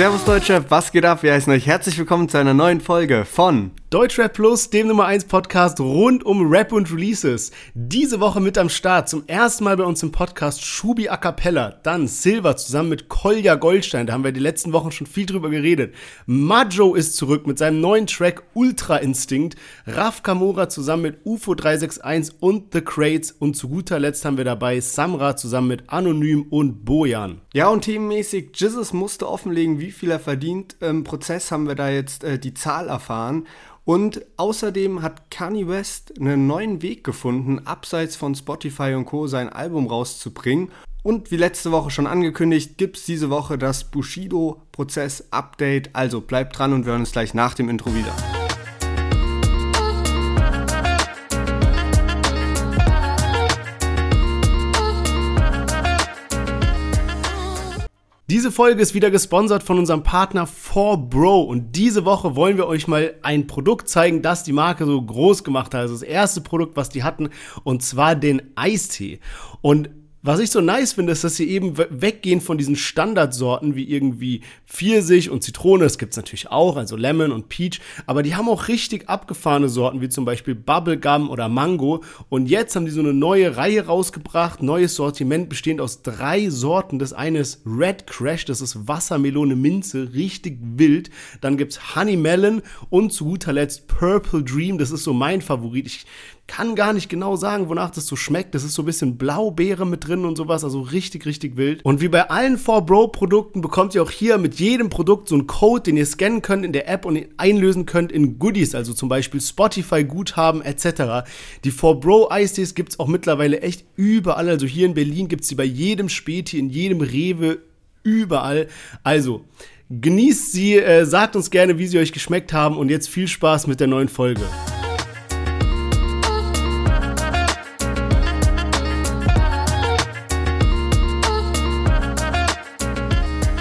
Servus Deutschrap, was geht ab? Wir heißen euch herzlich willkommen zu einer neuen Folge von Deutschrap Plus, dem Nummer 1 Podcast rund um Rap und Releases. Diese Woche mit am Start, zum ersten Mal bei uns im Podcast Schubi A Cappella, dann Silver zusammen mit Kolja Goldstein, da haben wir die letzten Wochen schon viel drüber geredet. Majo ist zurück mit seinem neuen Track Ultra Instinct, Raf Kamora zusammen mit UFO 361 und The Crates und zu guter Letzt haben wir dabei Samra zusammen mit Anonym und Bojan. Ja, und teammäßig, Jesus musste offenlegen, wie viel er verdient. Im Prozess haben wir da jetzt äh, die Zahl erfahren. Und außerdem hat Kanye West einen neuen Weg gefunden, abseits von Spotify und Co. sein Album rauszubringen. Und wie letzte Woche schon angekündigt, gibt es diese Woche das Bushido-Prozess-Update. Also bleibt dran und wir hören uns gleich nach dem Intro wieder. Diese Folge ist wieder gesponsert von unserem Partner 4Bro und diese Woche wollen wir euch mal ein Produkt zeigen, das die Marke so groß gemacht hat. Also das erste Produkt, was die hatten und zwar den Eistee. Und was ich so nice finde, ist, dass sie eben weggehen von diesen Standardsorten wie irgendwie Pfirsich und Zitrone. Das gibt's natürlich auch, also Lemon und Peach. Aber die haben auch richtig abgefahrene Sorten, wie zum Beispiel Bubblegum oder Mango. Und jetzt haben die so eine neue Reihe rausgebracht. Neues Sortiment bestehend aus drei Sorten. Das eine ist Red Crash, das ist Wassermelone Minze, richtig wild. Dann gibt's Honey Melon und zu guter Letzt Purple Dream. Das ist so mein Favorit. Ich kann gar nicht genau sagen, wonach das so schmeckt. Das ist so ein bisschen Blaubeere mit drin und sowas, also richtig, richtig wild. Und wie bei allen 4Bro-Produkten bekommt ihr auch hier mit jedem Produkt so einen Code, den ihr scannen könnt in der App und einlösen könnt in Goodies, also zum Beispiel Spotify-Guthaben etc. Die 4Bro-Eistees gibt es auch mittlerweile echt überall. Also hier in Berlin gibt es sie bei jedem Späti, in jedem Rewe, überall. Also, genießt sie, äh, sagt uns gerne, wie sie euch geschmeckt haben und jetzt viel Spaß mit der neuen Folge.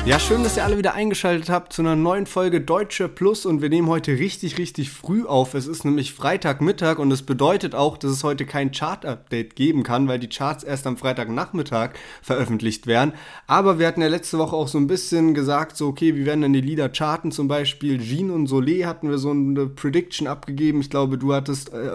Ja, schön, dass ihr alle wieder eingeschaltet habt zu einer neuen Folge Deutsche Plus und wir nehmen heute richtig, richtig früh auf. Es ist nämlich Freitagmittag und es bedeutet auch, dass es heute kein Chart-Update geben kann, weil die Charts erst am Freitagnachmittag veröffentlicht werden. Aber wir hatten ja letzte Woche auch so ein bisschen gesagt, so okay, wie werden denn die Lieder charten? Zum Beispiel Jean und Solé hatten wir so eine Prediction abgegeben. Ich glaube, du hattest äh,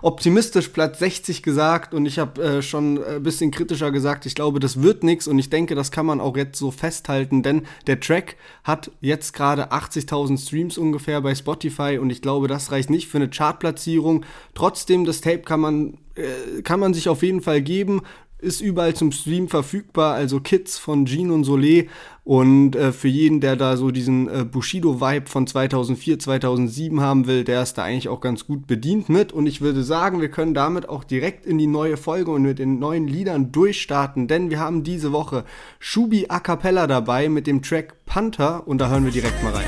optimistisch Platz 60 gesagt und ich habe äh, schon ein bisschen kritischer gesagt, ich glaube, das wird nichts und ich denke, das kann man auch jetzt so festhalten, denn der Track hat jetzt gerade 80.000 Streams ungefähr bei Spotify und ich glaube, das reicht nicht für eine Chartplatzierung. Trotzdem, das Tape kann man, äh, kann man sich auf jeden Fall geben ist überall zum Stream verfügbar, also Kids von Jean und Solé. Und äh, für jeden, der da so diesen äh, Bushido-Vibe von 2004, 2007 haben will, der ist da eigentlich auch ganz gut bedient mit. Und ich würde sagen, wir können damit auch direkt in die neue Folge und mit den neuen Liedern durchstarten, denn wir haben diese Woche Shubi A Cappella dabei mit dem Track Panther. Und da hören wir direkt mal rein.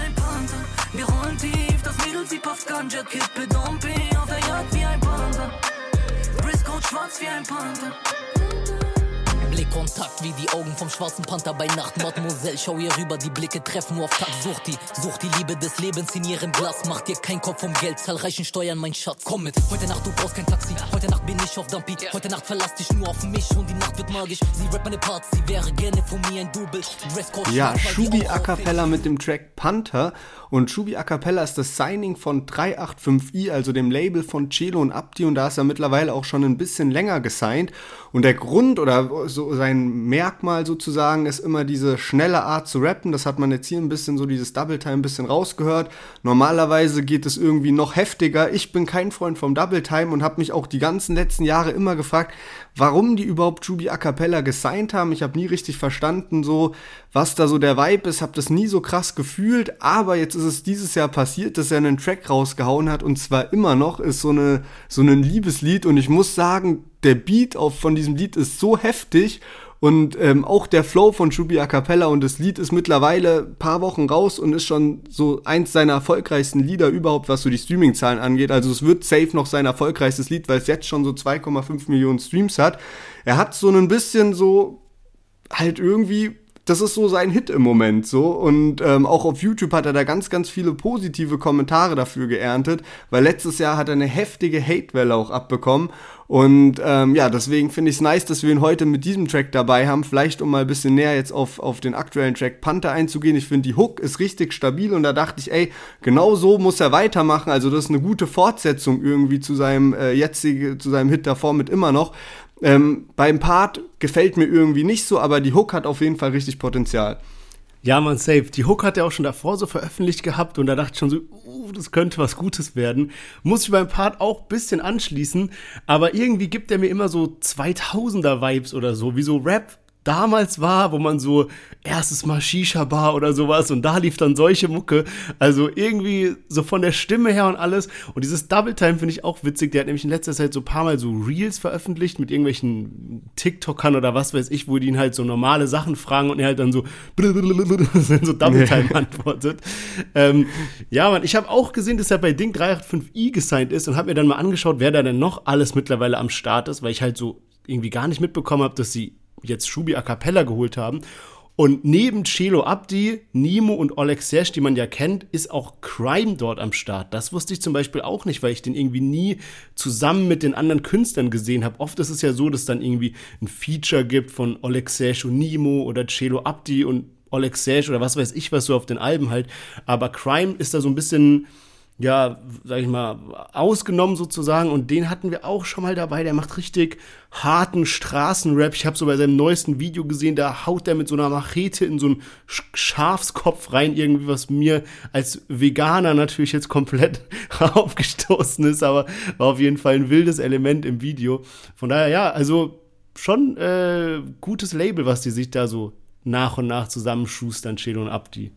Schwarz wie ein Panther. Blickkontakt wie die Augen vom schwarzen Panther bei Nacht. Mademoiselle, schau ihr rüber, die Blicke treffen nur auf Tag. Sucht die, sucht die Liebe des Lebens in ihrem Glas. Macht dir kein Kopf um Geld, zahlreichen Steuern, mein Schatz. Komm mit, heute Nacht, du brauchst kein Taxi. Heute Nacht bin ich auf Dumpy. Heute Nacht verlass dich nur auf mich und die Nacht wird magisch. Sie rappt meine Parts, sie wäre gerne von mir ein Double. Dresscode ja, Shubi A Cappella mit dem Track Panther. Und Shubi A Cappella ist das Signing von 385i, also dem Label von Celo und Abdi. Und da ist er mittlerweile auch schon ein bisschen länger gesigned. Und der Grund oder so sein Merkmal sozusagen ist immer diese schnelle Art zu rappen. Das hat man jetzt hier ein bisschen so dieses Double Time ein bisschen rausgehört. Normalerweise geht es irgendwie noch heftiger. Ich bin kein Freund vom Double Time und habe mich auch die ganzen letzten Jahre immer gefragt, warum die überhaupt Jubi A Cappella gesigned haben. Ich habe nie richtig verstanden, so was da so der Vibe ist, habe das nie so krass gefühlt, aber jetzt ist es dieses Jahr passiert, dass er einen Track rausgehauen hat und zwar immer noch ist so eine so ein Liebeslied und ich muss sagen, der Beat auf, von diesem Lied ist so heftig und ähm, auch der Flow von Shubi A Cappella und das Lied ist mittlerweile paar Wochen raus und ist schon so eins seiner erfolgreichsten Lieder überhaupt, was so die Streaming-Zahlen angeht. Also es wird safe noch sein erfolgreichstes Lied, weil es jetzt schon so 2,5 Millionen Streams hat. Er hat so ein bisschen so halt irgendwie das ist so sein Hit im Moment so. Und ähm, auch auf YouTube hat er da ganz, ganz viele positive Kommentare dafür geerntet, weil letztes Jahr hat er eine heftige Hatewelle auch abbekommen. Und ähm, ja, deswegen finde ich es nice, dass wir ihn heute mit diesem Track dabei haben. Vielleicht um mal ein bisschen näher jetzt auf, auf den aktuellen Track Panther einzugehen. Ich finde, die Hook ist richtig stabil und da dachte ich, ey, genau so muss er weitermachen. Also das ist eine gute Fortsetzung irgendwie zu seinem äh, jetzigen, zu seinem Hit davor mit immer noch. Ähm, beim Part gefällt mir irgendwie nicht so, aber die Hook hat auf jeden Fall richtig Potenzial. Ja, man, safe. Die Hook hat er auch schon davor so veröffentlicht gehabt und da dachte ich schon so, uh, das könnte was Gutes werden. Muss ich beim Part auch ein bisschen anschließen, aber irgendwie gibt er mir immer so 2000er-Vibes oder so, wie so Rap damals war, wo man so erstes Mal Shisha-Bar oder sowas und da lief dann solche Mucke. Also irgendwie so von der Stimme her und alles. Und dieses Double Time finde ich auch witzig. Der hat nämlich in letzter Zeit so ein paar Mal so Reels veröffentlicht mit irgendwelchen TikTokern oder was weiß ich, wo die ihn halt so normale Sachen fragen und er halt dann so so Double Time antwortet. Ähm, ja, man, ich habe auch gesehen, dass er bei Ding 385i gesigned ist und habe mir dann mal angeschaut, wer da denn noch alles mittlerweile am Start ist, weil ich halt so irgendwie gar nicht mitbekommen habe, dass sie jetzt Shubi a cappella geholt haben. Und neben Chelo Abdi, Nimo und Oleg Sesh, die man ja kennt, ist auch Crime dort am Start. Das wusste ich zum Beispiel auch nicht, weil ich den irgendwie nie zusammen mit den anderen Künstlern gesehen habe. Oft ist es ja so, dass dann irgendwie ein Feature gibt von Oleg Sesh und Nimo oder Chelo Abdi und Oleg Sesh oder was weiß ich was so auf den Alben halt. Aber Crime ist da so ein bisschen ja, sag ich mal, ausgenommen sozusagen. Und den hatten wir auch schon mal dabei. Der macht richtig harten Straßenrap. Ich habe so bei seinem neuesten Video gesehen, da haut der mit so einer Machete in so einen Schafskopf rein, irgendwie, was mir als Veganer natürlich jetzt komplett aufgestoßen ist, aber war auf jeden Fall ein wildes Element im Video. Von daher, ja, also schon äh, gutes Label, was die sich da so nach und nach zusammenschustern, Chelo und Abdi.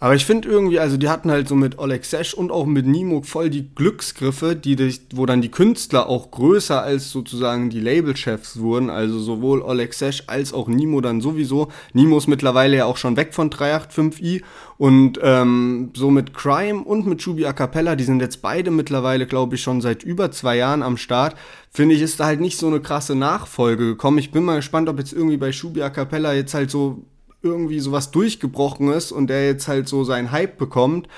Aber ich finde irgendwie, also die hatten halt so mit Oleg Sesh und auch mit Nimo voll die Glücksgriffe, die dich, wo dann die Künstler auch größer als sozusagen die Labelchefs wurden. Also sowohl Oleg Sesh als auch Nimo dann sowieso. Nimo ist mittlerweile ja auch schon weg von 385i und ähm, so mit Crime und mit Shubi A Cappella, die sind jetzt beide mittlerweile, glaube ich, schon seit über zwei Jahren am Start. Finde ich, ist da halt nicht so eine krasse Nachfolge gekommen. Ich bin mal gespannt, ob jetzt irgendwie bei Shubi A Cappella jetzt halt so irgendwie sowas durchgebrochen ist und der jetzt halt so seinen Hype bekommt.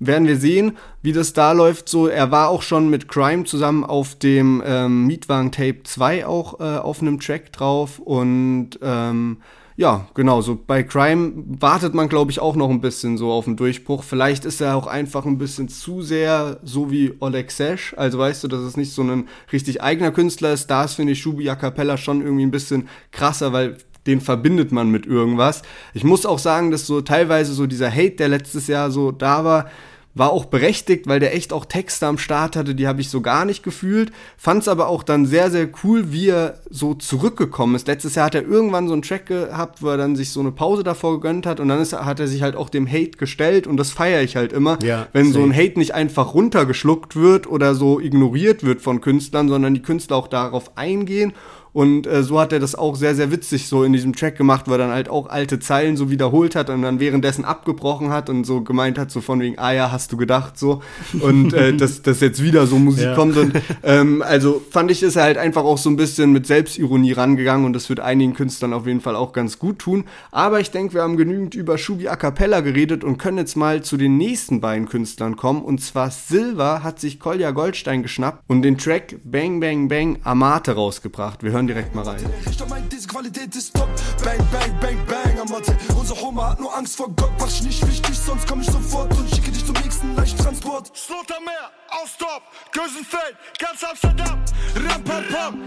Werden wir sehen, wie das da läuft. So, er war auch schon mit Crime zusammen auf dem ähm, Mietwagen Tape 2 auch äh, auf einem Track drauf und ähm, ja, genau, so bei Crime wartet man, glaube ich, auch noch ein bisschen so auf den Durchbruch. Vielleicht ist er auch einfach ein bisschen zu sehr so wie Oleg Sesh. Also weißt du, dass es nicht so ein richtig eigener Künstler ist. Da ist, finde ich, Shubi A Cappella schon irgendwie ein bisschen krasser, weil den verbindet man mit irgendwas. Ich muss auch sagen, dass so teilweise so dieser Hate, der letztes Jahr so da war, war auch berechtigt, weil der echt auch Texte am Start hatte, die habe ich so gar nicht gefühlt. Fand's aber auch dann sehr, sehr cool, wie er so zurückgekommen ist. Letztes Jahr hat er irgendwann so einen Track gehabt, wo er dann sich so eine Pause davor gegönnt hat und dann ist, hat er sich halt auch dem Hate gestellt und das feiere ich halt immer, ja, wenn so ein Hate nicht einfach runtergeschluckt wird oder so ignoriert wird von Künstlern, sondern die Künstler auch darauf eingehen und äh, so hat er das auch sehr, sehr witzig so in diesem Track gemacht, wo er dann halt auch alte Zeilen so wiederholt hat und dann währenddessen abgebrochen hat und so gemeint hat, so von wegen, ah ja, hast du gedacht, so. Und äh, dass, dass jetzt wieder so Musik ja. kommt. Und ähm, also fand ich, ist er halt einfach auch so ein bisschen mit Selbstironie rangegangen und das wird einigen Künstlern auf jeden Fall auch ganz gut tun. Aber ich denke, wir haben genügend über Shubi A Cappella geredet und können jetzt mal zu den nächsten beiden Künstlern kommen. Und zwar Silver hat sich Kolja Goldstein geschnappt und den Track Bang Bang Bang Amate rausgebracht. Wir hören hören direkt mal rein. Ich meine, diese Qualität ist top. Bang, bang, bang, bang, Amate. Unser Homer hat nur Angst vor Gott. Mach ich nicht wichtig, sonst komm ich sofort und schicke dich zum nächsten Leichttransport. Slottermeer, Ausdorf, Gösenfeld, ganz Amsterdam. Ram, pam, pam.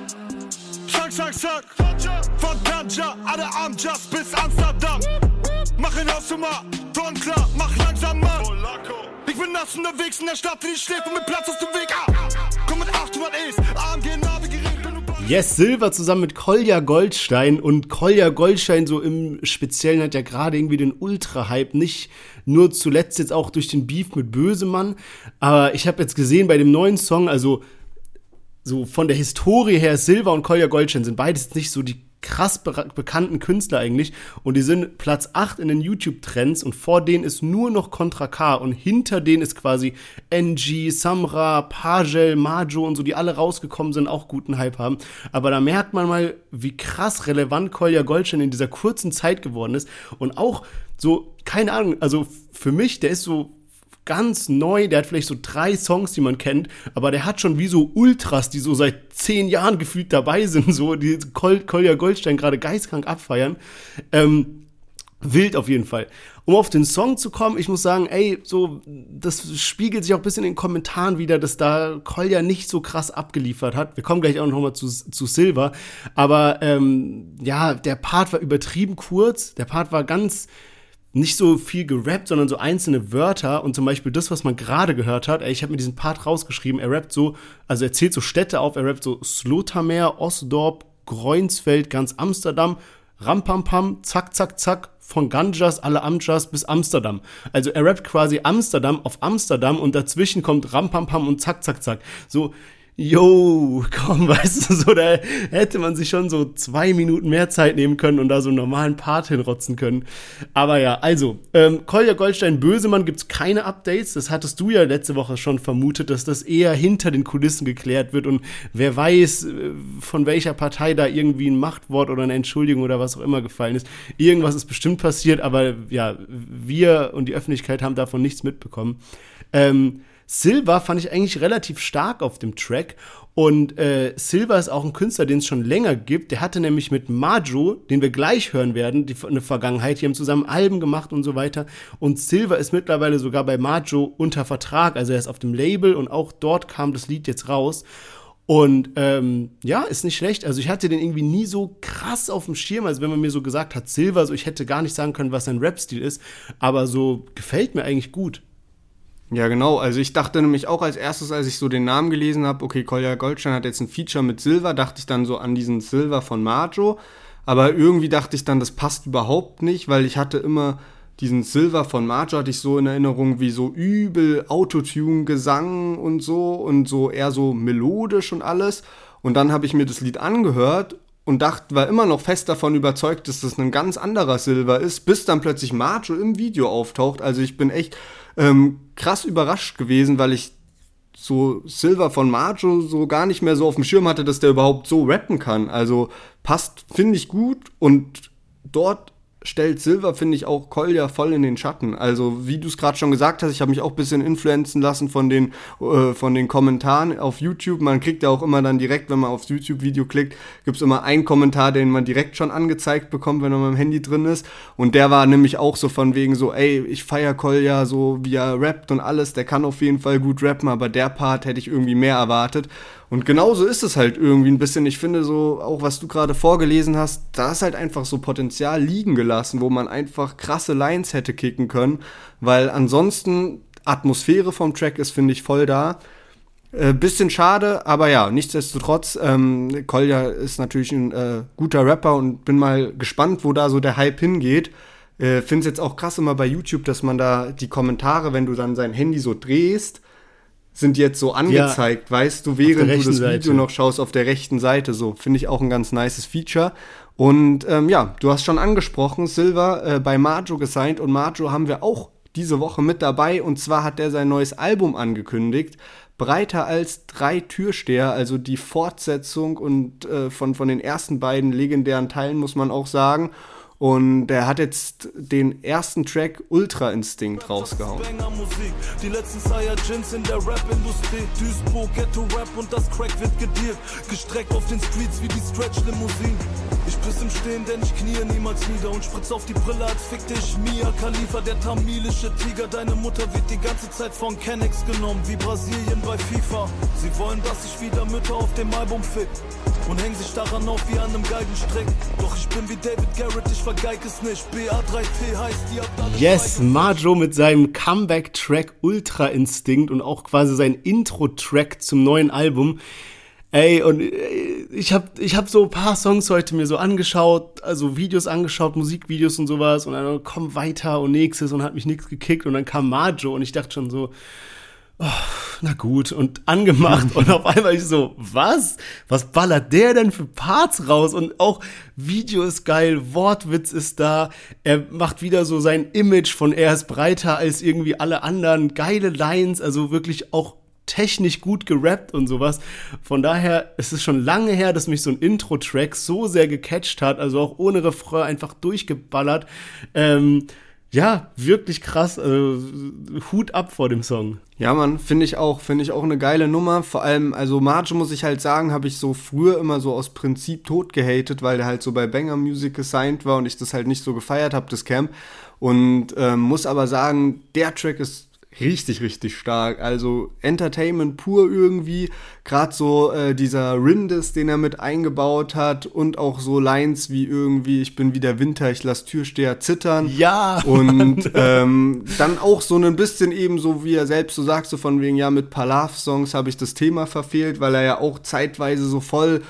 Zack, zack, zack. Von Tanja, alle Amjas bis Amsterdam. Mach ihn aus, Nummer, Ton klar, mach langsam, Mann. Ich bin nass unterwegs in der Stadt, die schläft und mit Platz aus dem Weg. Ah. Komm mit 800 E's, AMG Navigieren. Yes Silver zusammen mit Kolja Goldstein. Und Kolja Goldstein so im Speziellen hat ja gerade irgendwie den Ultra-Hype, nicht nur zuletzt jetzt auch durch den Beef mit Bösemann, aber ich habe jetzt gesehen bei dem neuen Song, also so von der Historie her, Silver und Kolja Goldstein sind beides nicht so die krass be bekannten Künstler eigentlich. Und die sind Platz 8 in den YouTube-Trends. Und vor denen ist nur noch Contra K. Und hinter denen ist quasi NG, Samra, Pagel, Majo und so, die alle rausgekommen sind, auch guten Hype haben. Aber da merkt man mal, wie krass relevant Kolja Goldstein in dieser kurzen Zeit geworden ist. Und auch so, keine Ahnung, also für mich, der ist so ganz neu, der hat vielleicht so drei Songs, die man kennt, aber der hat schon wie so Ultras, die so seit zehn Jahren gefühlt dabei sind, so die Kol Kolja Goldstein gerade geistkrank abfeiern. Ähm, wild auf jeden Fall. Um auf den Song zu kommen, ich muss sagen, ey, so, das spiegelt sich auch ein bisschen in den Kommentaren wieder, dass da Kolja nicht so krass abgeliefert hat. Wir kommen gleich auch noch mal zu, zu Silver. Aber ähm, ja, der Part war übertrieben kurz. Der Part war ganz nicht so viel gerappt, sondern so einzelne Wörter und zum Beispiel das, was man gerade gehört hat. Ey, ich habe mir diesen Part rausgeschrieben. Er rappt so, also er zählt so Städte auf. Er rappt so Slotermeer, Osdorp, Greunsfeld, ganz Amsterdam, Rampampam, zack, zack, zack, von Ganjas, alle Amjas bis Amsterdam. Also er rappt quasi Amsterdam auf Amsterdam und dazwischen kommt Rampampam und zack, zack, zack. So, yo, komm, weißt du, so, da hätte man sich schon so zwei Minuten mehr Zeit nehmen können und da so einen normalen Part hinrotzen können. Aber ja, also, ähm, Kolja Goldstein Bösemann gibt's keine Updates. Das hattest du ja letzte Woche schon vermutet, dass das eher hinter den Kulissen geklärt wird und wer weiß, äh, von welcher Partei da irgendwie ein Machtwort oder eine Entschuldigung oder was auch immer gefallen ist. Irgendwas ist bestimmt passiert, aber ja, wir und die Öffentlichkeit haben davon nichts mitbekommen. Ähm, Silva fand ich eigentlich relativ stark auf dem Track. Und äh, Silva ist auch ein Künstler, den es schon länger gibt. Der hatte nämlich mit Majo, den wir gleich hören werden, die, eine Vergangenheit. Die haben zusammen Alben gemacht und so weiter. Und Silva ist mittlerweile sogar bei Majo unter Vertrag. Also er ist auf dem Label und auch dort kam das Lied jetzt raus. Und ähm, ja, ist nicht schlecht. Also ich hatte den irgendwie nie so krass auf dem Schirm. Also wenn man mir so gesagt hat, Silva, so ich hätte gar nicht sagen können, was sein Rap-Stil ist. Aber so gefällt mir eigentlich gut. Ja, genau. Also ich dachte nämlich auch als erstes, als ich so den Namen gelesen habe, okay, Kolja Goldstein hat jetzt ein Feature mit Silver, dachte ich dann so an diesen Silver von Majo. Aber irgendwie dachte ich dann, das passt überhaupt nicht, weil ich hatte immer diesen Silver von Majo hatte ich so in Erinnerung wie so übel Autotune, Gesang und so und so eher so melodisch und alles. Und dann habe ich mir das Lied angehört und dachte, war immer noch fest davon überzeugt, dass das ein ganz anderer Silver ist, bis dann plötzlich Majo im Video auftaucht. Also ich bin echt ähm, krass überrascht gewesen, weil ich so Silver von Majo so gar nicht mehr so auf dem Schirm hatte, dass der überhaupt so rappen kann. Also passt, finde ich gut und dort stellt Silver, finde ich, auch Kolja voll in den Schatten. Also, wie du es gerade schon gesagt hast, ich habe mich auch ein bisschen influenzen lassen von den, äh, von den Kommentaren auf YouTube. Man kriegt ja auch immer dann direkt, wenn man aufs YouTube-Video klickt, gibt es immer einen Kommentar, den man direkt schon angezeigt bekommt, wenn man am Handy drin ist. Und der war nämlich auch so von wegen so, ey, ich feier Kolja so, wie er rappt und alles. Der kann auf jeden Fall gut rappen, aber der Part hätte ich irgendwie mehr erwartet. Und genauso ist es halt irgendwie ein bisschen. Ich finde so, auch was du gerade vorgelesen hast, da ist halt einfach so Potenzial liegen gelassen, wo man einfach krasse Lines hätte kicken können. Weil ansonsten Atmosphäre vom Track ist, finde ich, voll da. Äh, bisschen schade, aber ja, nichtsdestotrotz, ähm, Kolja ist natürlich ein äh, guter Rapper und bin mal gespannt, wo da so der Hype hingeht. Äh, Finde es jetzt auch krass immer bei YouTube, dass man da die Kommentare, wenn du dann sein Handy so drehst, sind jetzt so angezeigt, ja, weißt du, während du das Video Seite. noch schaust auf der rechten Seite. So, finde ich auch ein ganz nices Feature. Und ähm, ja, du hast schon angesprochen, Silver äh, bei Majo gesigned und Majo haben wir auch diese Woche mit dabei. Und zwar hat er sein neues Album angekündigt. Breiter als drei Türsteher, also die Fortsetzung und äh, von, von den ersten beiden legendären Teilen, muss man auch sagen. Und er hat jetzt den ersten Track Ultra Instinct rausgehauen. Die letzten Saiyajins in der Rap-Industrie. Duisburg, Ghetto-Rap und das Crack wird gedealt. Gestreckt auf den Streets wie die Stretch-Limousinen. Ich biss im Stehen, denn ich knie niemals nieder und spritz auf die Brille, als fick dich Mia Khalifa, der tamilische Tiger. Deine Mutter wird die ganze Zeit von Kennex genommen, wie Brasilien bei FIFA. Sie wollen, dass ich wieder Mütter auf dem Album fick und hängen sich daran auf wie an einem Geigenstrick. Doch ich bin wie David Garrett, ich vergeig es nicht. BA3T heißt, ihr habt Yes, Majo mit seinem Comeback-Track Ultra Instinct und auch quasi sein Intro-Track zum neuen Album. Ey, und äh, ich habe ich hab so ein paar Songs heute mir so angeschaut, also Videos angeschaut, Musikvideos und sowas und dann komm weiter und nächstes und hat mich nichts gekickt und dann kam Majo und ich dachte schon so, oh, na gut, und angemacht und auf einmal ich so, was? Was ballert der denn für Parts raus? Und auch Video ist geil, Wortwitz ist da, er macht wieder so sein Image von er ist breiter als irgendwie alle anderen, geile Lines, also wirklich auch technisch gut gerappt und sowas. Von daher ist es schon lange her, dass mich so ein Intro-Track so sehr gecatcht hat, also auch ohne Refrain einfach durchgeballert. Ähm, ja, wirklich krass. Also, Hut ab vor dem Song. Ja, Mann, finde ich auch. Finde ich auch eine geile Nummer. Vor allem, also Marge muss ich halt sagen, habe ich so früher immer so aus Prinzip tot gehatet, weil der halt so bei Banger Music gesigned war und ich das halt nicht so gefeiert habe, das Camp. Und ähm, muss aber sagen, der Track ist richtig, richtig stark. Also Entertainment pur irgendwie. Gerade so äh, dieser Rindis, den er mit eingebaut hat und auch so Lines wie irgendwie, ich bin wie der Winter, ich lass Türsteher zittern. Ja. Und ähm, dann auch so ein bisschen eben so, wie er selbst so sagt, so von wegen, ja, mit Palav-Songs habe ich das Thema verfehlt, weil er ja auch zeitweise so voll,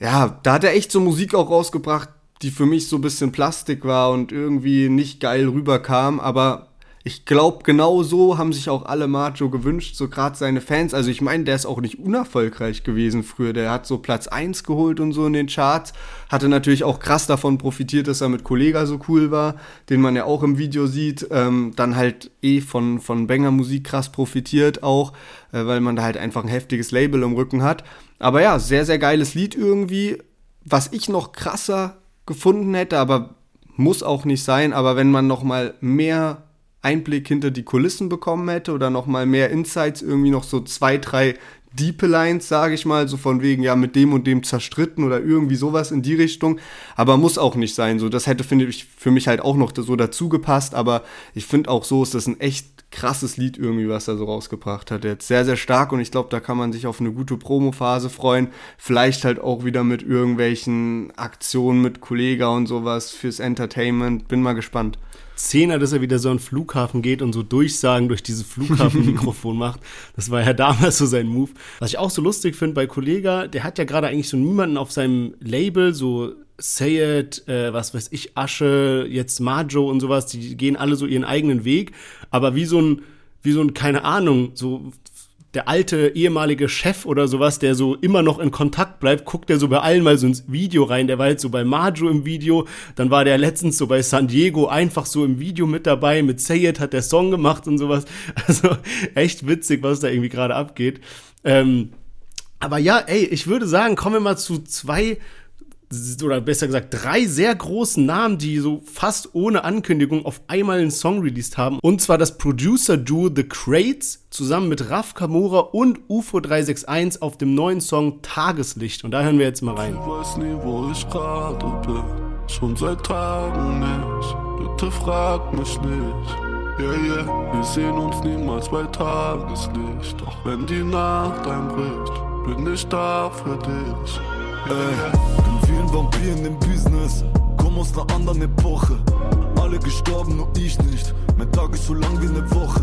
ja, da hat er echt so Musik auch rausgebracht, die für mich so ein bisschen Plastik war und irgendwie nicht geil rüberkam, aber ich glaube, genau so haben sich auch alle Macho gewünscht, so gerade seine Fans. Also ich meine, der ist auch nicht unerfolgreich gewesen früher. Der hat so Platz 1 geholt und so in den Charts. Hatte natürlich auch krass davon profitiert, dass er mit Kollega so cool war, den man ja auch im Video sieht. Ähm, dann halt eh von, von Banger Musik krass profitiert auch, äh, weil man da halt einfach ein heftiges Label im Rücken hat. Aber ja, sehr, sehr geiles Lied irgendwie. Was ich noch krasser gefunden hätte, aber muss auch nicht sein, aber wenn man noch mal mehr Einblick hinter die Kulissen bekommen hätte oder noch mal mehr Insights, irgendwie noch so zwei, drei Diepe Lines, sage ich mal, so von wegen, ja, mit dem und dem zerstritten oder irgendwie sowas in die Richtung. Aber muss auch nicht sein. So, das hätte, finde ich, für mich halt auch noch so dazu gepasst. Aber ich finde auch so ist das ein echt krasses Lied irgendwie, was er so rausgebracht hat. Jetzt sehr, sehr stark und ich glaube, da kann man sich auf eine gute Promophase freuen. Vielleicht halt auch wieder mit irgendwelchen Aktionen mit Kollega und sowas fürs Entertainment. Bin mal gespannt. Zehner, dass er wieder so an den Flughafen geht und so Durchsagen durch dieses Flughafenmikrofon macht. Das war ja damals so sein Move. Was ich auch so lustig finde bei Kollega, der hat ja gerade eigentlich so niemanden auf seinem Label, so Say It, äh, was weiß ich, Asche, jetzt Majo und sowas, die gehen alle so ihren eigenen Weg. Aber wie so ein, wie so ein, keine Ahnung, so der alte ehemalige Chef oder sowas, der so immer noch in Kontakt bleibt, guckt er so bei allen mal so ins Video rein. Der war jetzt so bei Majo im Video, dann war der letztens so bei San Diego einfach so im Video mit dabei. Mit Sayed hat der Song gemacht und sowas. Also echt witzig, was da irgendwie gerade abgeht. Ähm, aber ja, ey, ich würde sagen, kommen wir mal zu zwei oder besser gesagt drei sehr großen Namen, die so fast ohne Ankündigung auf einmal einen Song released haben. Und zwar das Producer-Duo The Crates zusammen mit Raf Kamura und UFO 361 auf dem neuen Song Tageslicht. Und da hören wir jetzt mal rein. Ich weiß nie, wo ich gerade bin. Schon seit Tagen nicht. Bitte frag mich nicht. Yeah, yeah, wir sehen uns niemals bei Tageslicht. Doch wenn die Nacht einbricht, bin ich da für dich. Ey, bin wie ein Vampir in dem Business, komm aus einer anderen Epoche. Alle gestorben, nur ich nicht. Mein Tag ist so lang wie eine Woche.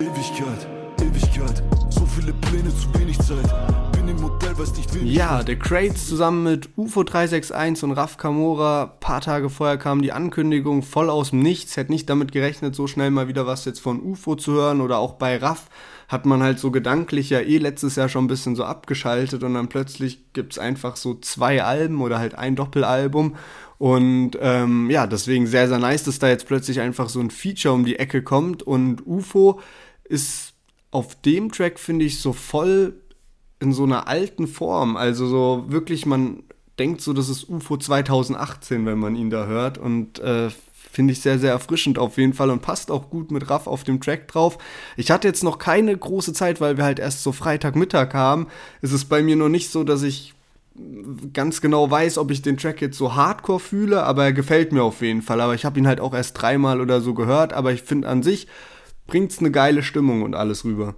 Ewigkeit, Ewigkeit, so viele Pläne, zu wenig Zeit. Bin im Hotel, weiß nicht, wen Ja, The Crates zusammen mit UFO 361 und Raf Kamora. Paar Tage vorher kam die Ankündigung voll aus dem Nichts. Hätte nicht damit gerechnet, so schnell mal wieder was jetzt von UFO zu hören oder auch bei Raf hat man halt so gedanklich ja eh letztes Jahr schon ein bisschen so abgeschaltet und dann plötzlich gibt es einfach so zwei Alben oder halt ein Doppelalbum. Und ähm, ja, deswegen sehr, sehr nice, dass da jetzt plötzlich einfach so ein Feature um die Ecke kommt. Und UFO ist auf dem Track, finde ich, so voll in so einer alten Form. Also so wirklich, man denkt so, das ist UFO 2018, wenn man ihn da hört. Und äh, Finde ich sehr, sehr erfrischend auf jeden Fall und passt auch gut mit Raff auf dem Track drauf. Ich hatte jetzt noch keine große Zeit, weil wir halt erst so Freitagmittag haben. Es ist bei mir noch nicht so, dass ich ganz genau weiß, ob ich den Track jetzt so hardcore fühle, aber er gefällt mir auf jeden Fall. Aber ich habe ihn halt auch erst dreimal oder so gehört, aber ich finde an sich bringt es eine geile Stimmung und alles rüber.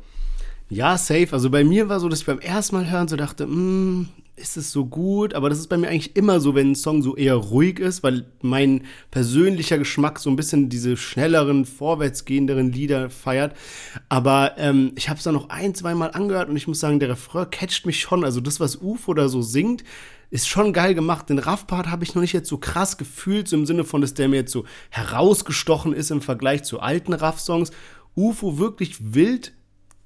Ja, safe. Also bei mir war so, dass ich beim ersten Mal hören so dachte, mm, ist es so gut, aber das ist bei mir eigentlich immer so, wenn ein Song so eher ruhig ist, weil mein persönlicher Geschmack so ein bisschen diese schnelleren, vorwärtsgehenderen Lieder feiert. Aber ähm, ich habe es dann noch ein, zwei Mal angehört und ich muss sagen, der Refrain catcht mich schon. Also das, was UFO da so singt, ist schon geil gemacht. Den Raff-Part habe ich noch nicht jetzt so krass gefühlt, so im Sinne von, dass der mir jetzt so herausgestochen ist im Vergleich zu alten Raff-Songs. UFO wirklich wild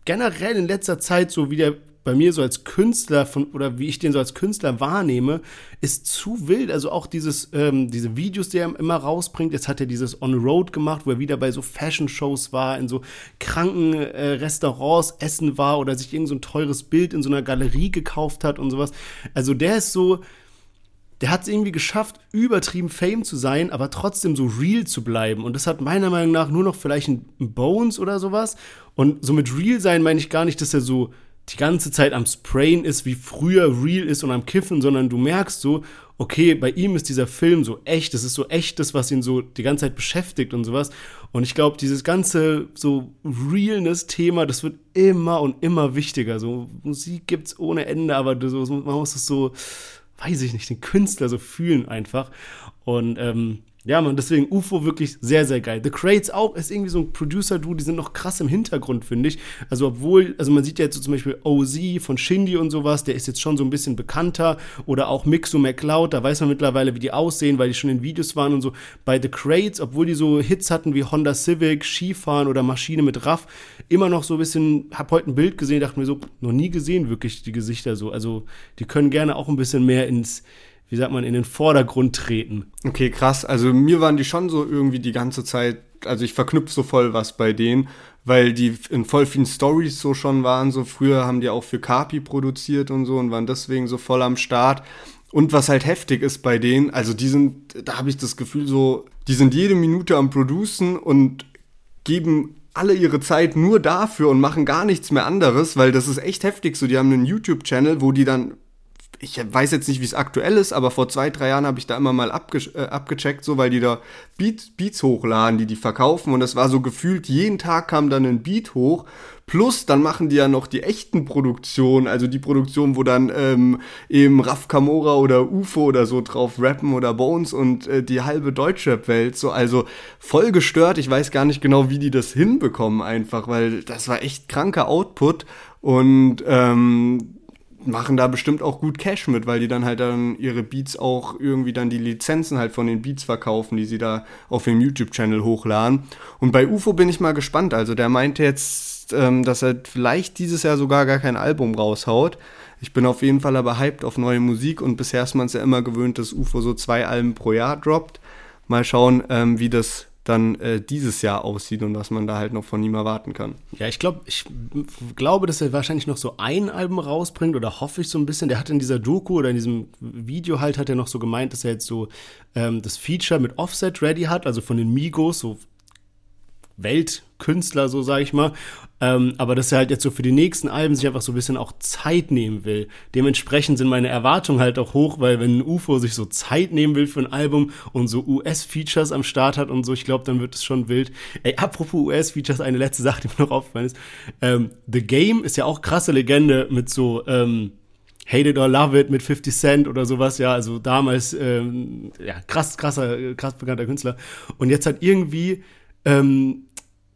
generell in letzter Zeit so wieder bei mir so als Künstler von oder wie ich den so als Künstler wahrnehme, ist zu wild. Also auch dieses, ähm, diese Videos, die er immer rausbringt. Jetzt hat er dieses On Road gemacht, wo er wieder bei so Fashion-Shows war, in so kranken äh, Restaurants essen war oder sich irgend so ein teures Bild in so einer Galerie gekauft hat und sowas. Also der ist so, der hat es irgendwie geschafft, übertrieben Fame zu sein, aber trotzdem so real zu bleiben. Und das hat meiner Meinung nach nur noch vielleicht ein Bones oder sowas. Und so mit real sein meine ich gar nicht, dass er so die ganze Zeit am Sprayen ist, wie früher real ist und am Kiffen, sondern du merkst so, okay, bei ihm ist dieser Film so echt, das ist so echt das, was ihn so die ganze Zeit beschäftigt und sowas. Und ich glaube, dieses ganze so Realness-Thema, das wird immer und immer wichtiger. So Musik gibt's ohne Ende, aber so, man muss es so, weiß ich nicht, den Künstler so fühlen einfach. Und ähm, ja, man, deswegen UFO wirklich sehr, sehr geil. The Crates auch ist irgendwie so ein Producer-Duo, die sind noch krass im Hintergrund, finde ich. Also, obwohl, also man sieht ja jetzt so zum Beispiel OZ von Shindy und sowas, der ist jetzt schon so ein bisschen bekannter. Oder auch Mixo McCloud, da weiß man mittlerweile, wie die aussehen, weil die schon in Videos waren und so. Bei The Crates, obwohl die so Hits hatten wie Honda Civic, Skifahren oder Maschine mit Raff, immer noch so ein bisschen, hab heute ein Bild gesehen, dachte mir so, noch nie gesehen wirklich die Gesichter so. Also, die können gerne auch ein bisschen mehr ins wie sagt man, in den Vordergrund treten. Okay, krass. Also mir waren die schon so irgendwie die ganze Zeit, also ich verknüpfe so voll was bei denen, weil die in voll vielen Stories so schon waren. So früher haben die auch für Kapi produziert und so und waren deswegen so voll am Start. Und was halt heftig ist bei denen, also die sind, da habe ich das Gefühl so, die sind jede Minute am Producen und geben alle ihre Zeit nur dafür und machen gar nichts mehr anderes, weil das ist echt heftig so. Die haben einen YouTube-Channel, wo die dann ich weiß jetzt nicht, wie es aktuell ist, aber vor zwei, drei Jahren habe ich da immer mal abge äh, abgecheckt, so weil die da Beat, Beats hochladen, die die verkaufen und das war so gefühlt, jeden Tag kam dann ein Beat hoch. Plus, dann machen die ja noch die echten Produktionen, also die Produktion, wo dann ähm, eben Raf Kamora oder UFO oder so drauf rappen oder Bones und äh, die halbe Deutschrap-Welt. So, also voll gestört. Ich weiß gar nicht genau, wie die das hinbekommen, einfach, weil das war echt kranker Output. Und ähm, machen da bestimmt auch gut Cash mit, weil die dann halt dann ihre Beats auch irgendwie dann die Lizenzen halt von den Beats verkaufen, die sie da auf dem YouTube-Channel hochladen. Und bei UFO bin ich mal gespannt. Also der meinte jetzt, ähm, dass er vielleicht dieses Jahr sogar gar kein Album raushaut. Ich bin auf jeden Fall aber hyped auf neue Musik und bisher ist man es ja immer gewöhnt, dass UFO so zwei Alben pro Jahr droppt. Mal schauen, ähm, wie das dann äh, dieses Jahr aussieht und was man da halt noch von ihm erwarten kann. Ja, ich glaube, ich glaube, dass er wahrscheinlich noch so ein Album rausbringt oder hoffe ich so ein bisschen. Der hat in dieser Doku oder in diesem Video halt hat er noch so gemeint, dass er jetzt so ähm, das Feature mit Offset ready hat, also von den Migos, so Weltkünstler, so sage ich mal. Ähm, aber dass er halt jetzt so für die nächsten Alben sich einfach so ein bisschen auch Zeit nehmen will. Dementsprechend sind meine Erwartungen halt auch hoch, weil wenn ein UFO sich so Zeit nehmen will für ein Album und so US-Features am Start hat und so, ich glaube, dann wird es schon wild. Ey, apropos US-Features, eine letzte Sache, die mir noch aufgefallen ist. Ähm, The Game ist ja auch krasse Legende mit so, ähm, Hate It or Love It mit 50 Cent oder sowas, ja, also damals, ähm, ja, krass, krasser, krass bekannter Künstler. Und jetzt hat irgendwie, ähm,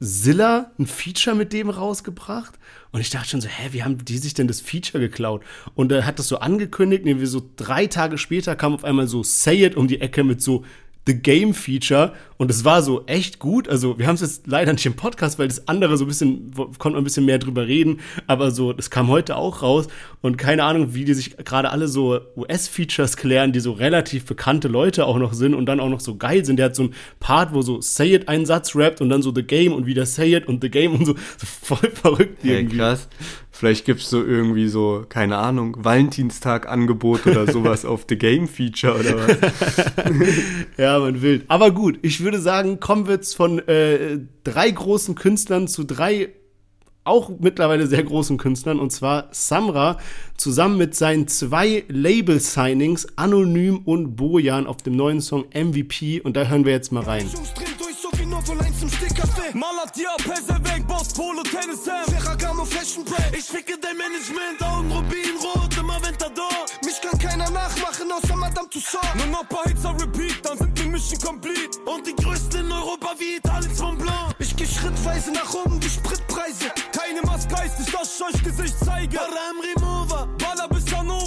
Zilla ein Feature mit dem rausgebracht. Und ich dachte schon so, hä, wie haben die sich denn das Feature geklaut? Und er hat das so angekündigt, irgendwie so drei Tage später kam auf einmal so Say It um die Ecke mit so The Game Feature und es war so echt gut. Also, wir haben es jetzt leider nicht im Podcast, weil das andere so ein bisschen, konnte man ein bisschen mehr drüber reden, aber so, das kam heute auch raus und keine Ahnung, wie die sich gerade alle so US-Features klären, die so relativ bekannte Leute auch noch sind und dann auch noch so geil sind. Der hat so ein Part, wo so Say It einen Satz rappt und dann so The Game und wieder Say It und The Game und so, so voll verrückt irgendwie. Hey, krass. Vielleicht gibt es so irgendwie so, keine Ahnung, Valentinstag-Angebot oder sowas auf The Game Feature oder was. ja, man will. Aber gut, ich würde sagen, kommen wir jetzt von äh, drei großen Künstlern zu drei auch mittlerweile sehr großen Künstlern, und zwar Samra zusammen mit seinen zwei Label-Signings, Anonym und Bojan, auf dem neuen Song MVP. Und da hören wir jetzt mal rein. Malatia, Fashion Break Ich ficke dein Management, Augen Rubinrot, immer Ventador Mich kann keiner nachmachen, außer Madame Tussauds. Nur noch paar Hits Repeat, dann sind die Mission complete. Und die größten in Europa wie Italien von Blanc Ich geh schrittweise nach oben, die Spritpreise. Keine Maske heißt nicht, dass euch Gesicht zeige. Barra im Remover, Baller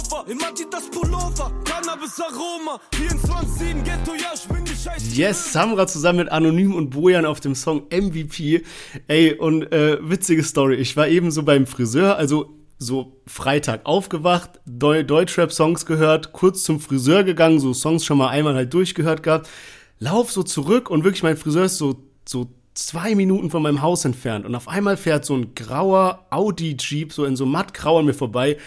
bis Hannover Im das Pullover, Cannabis Aroma. 24 Ghetto, ja, ich bin die Scheiße. Yes, Samra zusammen mit Anonym und Bojan auf dem Song MVP. Ey, und äh, witzige Story. Ich war eben so beim Friseur, also so Freitag aufgewacht, Deu Deutschrap-Songs gehört, kurz zum Friseur gegangen, so Songs schon mal einmal halt durchgehört gehabt, lauf so zurück und wirklich mein Friseur ist so, so zwei Minuten von meinem Haus entfernt und auf einmal fährt so ein grauer Audi-Jeep so in so mattgrau an mir vorbei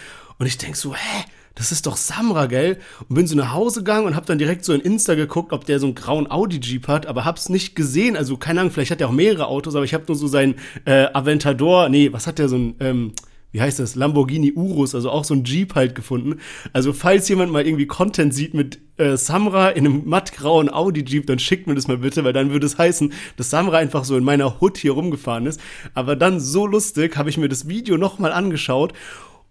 und ich denk so, hä? Das ist doch Samra, gell? Und bin so nach Hause gegangen und hab dann direkt so in Insta geguckt, ob der so einen grauen Audi-Jeep hat, aber hab's nicht gesehen. Also, keine Ahnung, vielleicht hat er auch mehrere Autos, aber ich hab nur so sein äh, Aventador, nee, was hat der so ein, ähm, wie heißt das, Lamborghini Urus, also auch so ein Jeep halt gefunden. Also falls jemand mal irgendwie Content sieht mit äh, Samra in einem mattgrauen Audi Jeep, dann schickt mir das mal bitte, weil dann würde es heißen, dass Samra einfach so in meiner Hood hier rumgefahren ist. Aber dann so lustig habe ich mir das Video nochmal angeschaut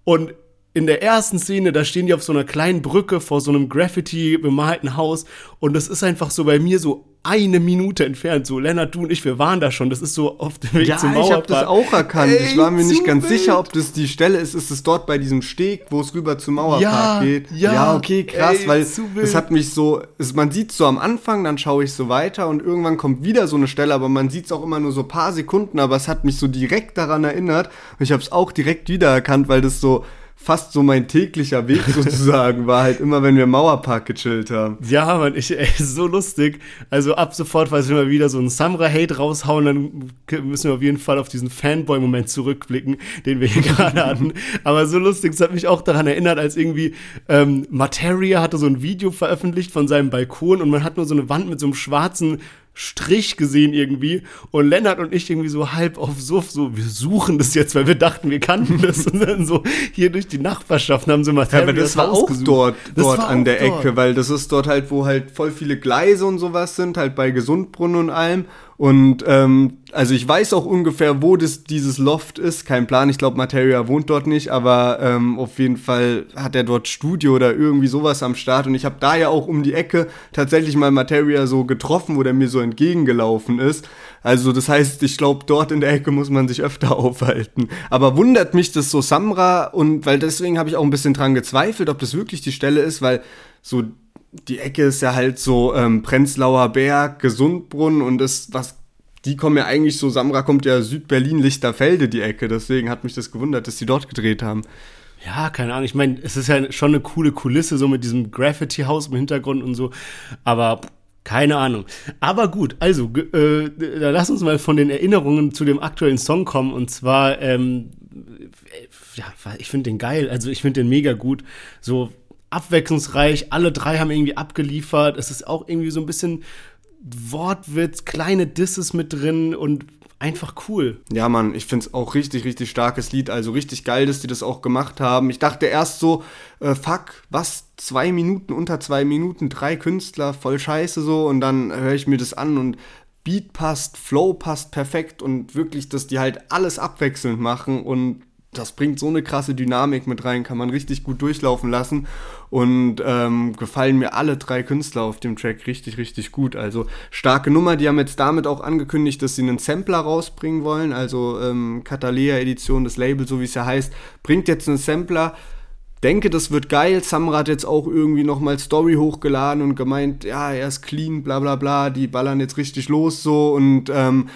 und in der ersten Szene, da stehen die auf so einer kleinen Brücke vor so einem Graffiti bemalten Haus und das ist einfach so bei mir so eine Minute entfernt. So, Lennart, du und ich, wir waren da schon. Das ist so auf dem Weg ja, zum Mauerpark. ich habe das auch erkannt. Ey, ich war mir nicht ganz wild. sicher, ob das die Stelle ist. Ist es dort bei diesem Steg, wo es rüber zum Mauerpark ja, geht? Ja, ja okay, krass, ey, weil es hat mich so, es, man sieht so am Anfang, dann schaue ich so weiter und irgendwann kommt wieder so eine Stelle, aber man sieht es auch immer nur so paar Sekunden, aber es hat mich so direkt daran erinnert und ich habe es auch direkt wiedererkannt, weil das so fast so mein täglicher Weg sozusagen war halt immer, wenn wir im Mauerpark gechillt haben. Ja, man, ich, ey, so lustig. Also ab sofort, weil wir mal wieder so einen Samra-Hate raushauen, dann müssen wir auf jeden Fall auf diesen Fanboy-Moment zurückblicken, den wir hier gerade hatten. Aber so lustig, es hat mich auch daran erinnert, als irgendwie ähm, Materia hatte so ein Video veröffentlicht von seinem Balkon und man hat nur so eine Wand mit so einem schwarzen Strich gesehen irgendwie. Und Lennart und ich irgendwie so halb auf Suff, so wir suchen das jetzt, weil wir dachten, wir kannten das. Und dann so hier durch die Nachbarschaft haben sie mal ja, aber das, das war auch dort, dort an der dort. Ecke, weil das ist dort halt, wo halt voll viele Gleise und sowas sind, halt bei Gesundbrunnen und allem und ähm, also ich weiß auch ungefähr, wo das, dieses Loft ist. Kein Plan, ich glaube, Materia wohnt dort nicht, aber ähm, auf jeden Fall hat er dort Studio oder irgendwie sowas am Start. Und ich habe da ja auch um die Ecke tatsächlich mal Materia so getroffen, wo der mir so entgegengelaufen ist. Also das heißt, ich glaube, dort in der Ecke muss man sich öfter aufhalten. Aber wundert mich das so Samra und weil deswegen habe ich auch ein bisschen dran gezweifelt, ob das wirklich die Stelle ist, weil so die Ecke ist ja halt so ähm, Prenzlauer Berg, Gesundbrunnen und das, was, die kommen ja eigentlich so, Samra kommt ja Südberlin, Lichterfelde, die Ecke, deswegen hat mich das gewundert, dass die dort gedreht haben. Ja, keine Ahnung, ich meine, es ist ja schon eine coole Kulisse, so mit diesem Graffiti-Haus im Hintergrund und so, aber keine Ahnung. Aber gut, also, äh, da lass uns mal von den Erinnerungen zu dem aktuellen Song kommen und zwar, ähm, ja, ich finde den geil, also ich finde den mega gut. So, abwechslungsreich. Alle drei haben irgendwie abgeliefert. Es ist auch irgendwie so ein bisschen Wortwitz, kleine Disses mit drin und einfach cool. Ja, Mann, ich find's auch richtig, richtig starkes Lied. Also richtig geil, dass die das auch gemacht haben. Ich dachte erst so, äh, fuck, was? Zwei Minuten, unter zwei Minuten, drei Künstler, voll scheiße so. Und dann höre ich mir das an und Beat passt, Flow passt perfekt und wirklich, dass die halt alles abwechselnd machen und das bringt so eine krasse Dynamik mit rein, kann man richtig gut durchlaufen lassen. Und ähm, gefallen mir alle drei Künstler auf dem Track richtig, richtig gut. Also starke Nummer. Die haben jetzt damit auch angekündigt, dass sie einen Sampler rausbringen wollen. Also ähm, Catalea Edition, das Label, so wie es ja heißt, bringt jetzt einen Sampler. Denke, das wird geil. Samra hat jetzt auch irgendwie nochmal Story hochgeladen und gemeint, ja, er ist clean, bla bla bla, die ballern jetzt richtig los so und ähm,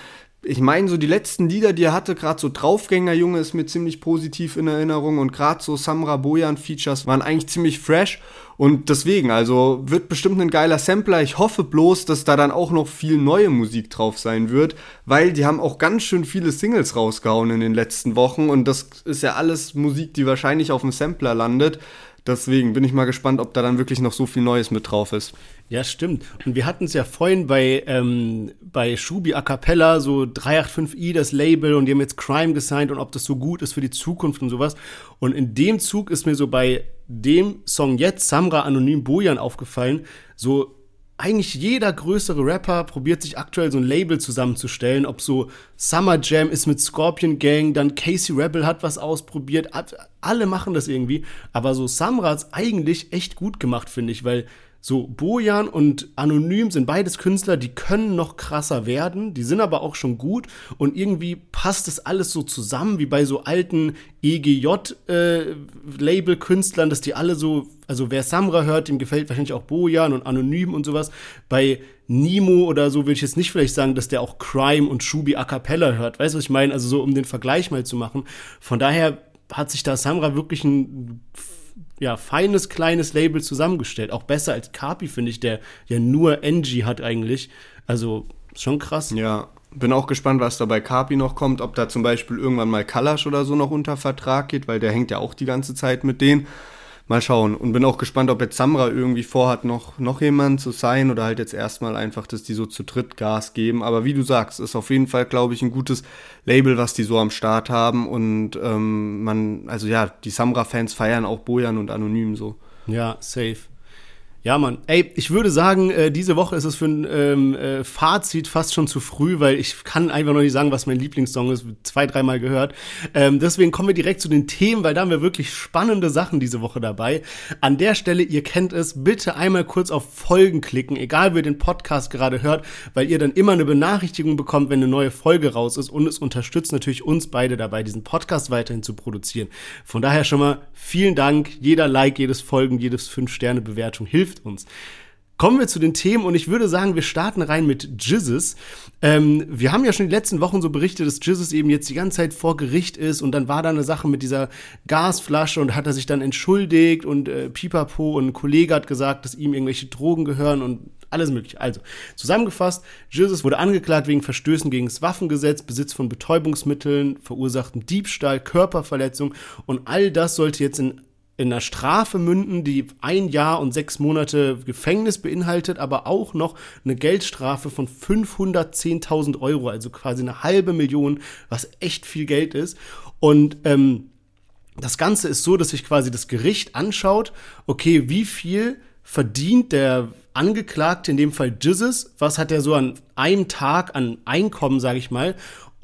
ich meine, so die letzten Lieder, die er hatte, gerade so Draufgänger-Junge ist mir ziemlich positiv in Erinnerung und gerade so Samra Bojan-Features waren eigentlich ziemlich fresh und deswegen, also wird bestimmt ein geiler Sampler. Ich hoffe bloß, dass da dann auch noch viel neue Musik drauf sein wird, weil die haben auch ganz schön viele Singles rausgehauen in den letzten Wochen und das ist ja alles Musik, die wahrscheinlich auf dem Sampler landet. Deswegen bin ich mal gespannt, ob da dann wirklich noch so viel Neues mit drauf ist. Ja, stimmt. Und wir hatten es ja vorhin bei, ähm, bei Shubi A Cappella, so 385i, das Label, und die haben jetzt Crime gesigned und ob das so gut ist für die Zukunft und sowas. Und in dem Zug ist mir so bei dem Song jetzt, Samra Anonym Bojan, aufgefallen, so eigentlich jeder größere Rapper probiert sich aktuell so ein Label zusammenzustellen, ob so Summer Jam ist mit Scorpion Gang, dann Casey Rebel hat was ausprobiert, alle machen das irgendwie, aber so Samra hat's eigentlich echt gut gemacht, finde ich, weil So, Bojan und Anonym sind beides Künstler, die können noch krasser werden, die sind aber auch schon gut und irgendwie passt das alles so zusammen, wie bei so alten EGJ-Label-Künstlern, äh, dass die alle so, also wer Samra hört, dem gefällt wahrscheinlich auch Bojan und Anonym und sowas. Bei Nemo oder so will ich jetzt nicht vielleicht sagen, dass der auch Crime und Shubi a cappella hört. Weißt du, was ich meine? Also so, um den Vergleich mal zu machen. Von daher hat sich da Samra wirklich ein ja, feines, kleines Label zusammengestellt. Auch besser als Kapi, finde ich, der ja nur NG hat eigentlich. Also schon krass. Ja, bin auch gespannt, was da bei Kapi noch kommt. Ob da zum Beispiel irgendwann mal Kalash oder so noch unter Vertrag geht, weil der hängt ja auch die ganze Zeit mit denen. Mal schauen. Und bin auch gespannt, ob jetzt Samra irgendwie vorhat, noch, noch jemand zu sein oder halt jetzt erstmal einfach, dass die so zu dritt Gas geben. Aber wie du sagst, ist auf jeden Fall, glaube ich, ein gutes Label, was die so am Start haben. Und ähm, man, also ja, die Samra-Fans feiern auch Bojan und Anonym so. Ja, safe. Ja, Mann. Ey, ich würde sagen, äh, diese Woche ist es für ein ähm, äh, Fazit fast schon zu früh, weil ich kann einfach noch nicht sagen, was mein Lieblingssong ist. Zwei, dreimal gehört. Ähm, deswegen kommen wir direkt zu den Themen, weil da haben wir wirklich spannende Sachen diese Woche dabei. An der Stelle, ihr kennt es, bitte einmal kurz auf Folgen klicken, egal wer den Podcast gerade hört, weil ihr dann immer eine Benachrichtigung bekommt, wenn eine neue Folge raus ist und es unterstützt natürlich uns beide dabei, diesen Podcast weiterhin zu produzieren. Von daher schon mal vielen Dank. Jeder Like, jedes Folgen, jedes 5-Sterne-Bewertung hilft hilft uns. Kommen wir zu den Themen und ich würde sagen, wir starten rein mit Jizzes. Ähm, wir haben ja schon die letzten Wochen so berichtet, dass Jizzes eben jetzt die ganze Zeit vor Gericht ist und dann war da eine Sache mit dieser Gasflasche und hat er sich dann entschuldigt und äh, Pipapo und ein Kollege hat gesagt, dass ihm irgendwelche Drogen gehören und alles mögliche. Also, zusammengefasst, Jizzes wurde angeklagt wegen Verstößen gegen das Waffengesetz, Besitz von Betäubungsmitteln, verursachten Diebstahl, Körperverletzung und all das sollte jetzt in in einer Strafe münden, die ein Jahr und sechs Monate Gefängnis beinhaltet, aber auch noch eine Geldstrafe von 510.000 Euro, also quasi eine halbe Million, was echt viel Geld ist. Und ähm, das Ganze ist so, dass sich quasi das Gericht anschaut, okay, wie viel verdient der Angeklagte, in dem Fall Jizzes, was hat er so an einem Tag an Einkommen, sage ich mal,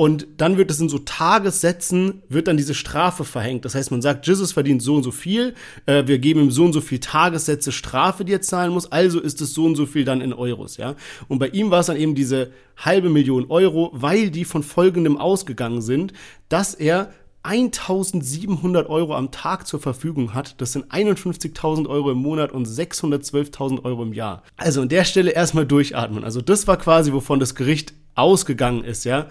und dann wird es in so Tagessätzen, wird dann diese Strafe verhängt. Das heißt, man sagt, Jesus verdient so und so viel, äh, wir geben ihm so und so viel Tagessätze Strafe, die er zahlen muss, also ist es so und so viel dann in Euros, ja. Und bei ihm war es dann eben diese halbe Million Euro, weil die von folgendem ausgegangen sind, dass er 1700 Euro am Tag zur Verfügung hat. Das sind 51.000 Euro im Monat und 612.000 Euro im Jahr. Also an der Stelle erstmal durchatmen. Also das war quasi, wovon das Gericht ausgegangen ist, ja,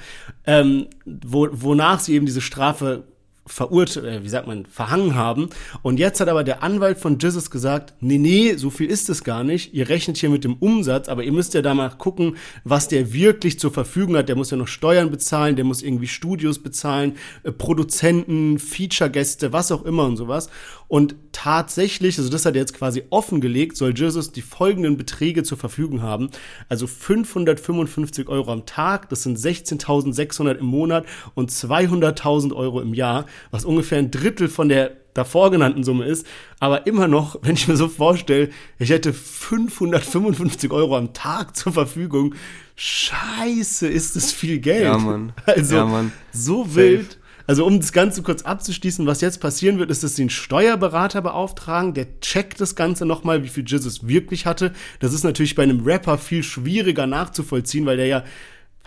ähm, wo, wonach sie eben diese Strafe verurteilt, äh, wie sagt man, verhangen haben. Und jetzt hat aber der Anwalt von Jesus gesagt, nee, nee, so viel ist es gar nicht. Ihr rechnet hier mit dem Umsatz, aber ihr müsst ja da mal gucken, was der wirklich zur Verfügung hat. Der muss ja noch Steuern bezahlen, der muss irgendwie Studios bezahlen, äh, Produzenten, Feature-Gäste, was auch immer und sowas. Und tatsächlich, also das hat er jetzt quasi offengelegt, soll Jesus die folgenden Beträge zur Verfügung haben. Also 555 Euro am Tag, das sind 16.600 im Monat und 200.000 Euro im Jahr was ungefähr ein Drittel von der davor genannten Summe ist. Aber immer noch, wenn ich mir so vorstelle, ich hätte 555 Euro am Tag zur Verfügung. Scheiße, ist das viel Geld. Ja, Mann. Also, ja, Mann. so wild. Also um das Ganze kurz abzuschließen, was jetzt passieren wird, ist, dass sie einen Steuerberater beauftragen, der checkt das Ganze nochmal, wie viel Jesus wirklich hatte. Das ist natürlich bei einem Rapper viel schwieriger nachzuvollziehen, weil der ja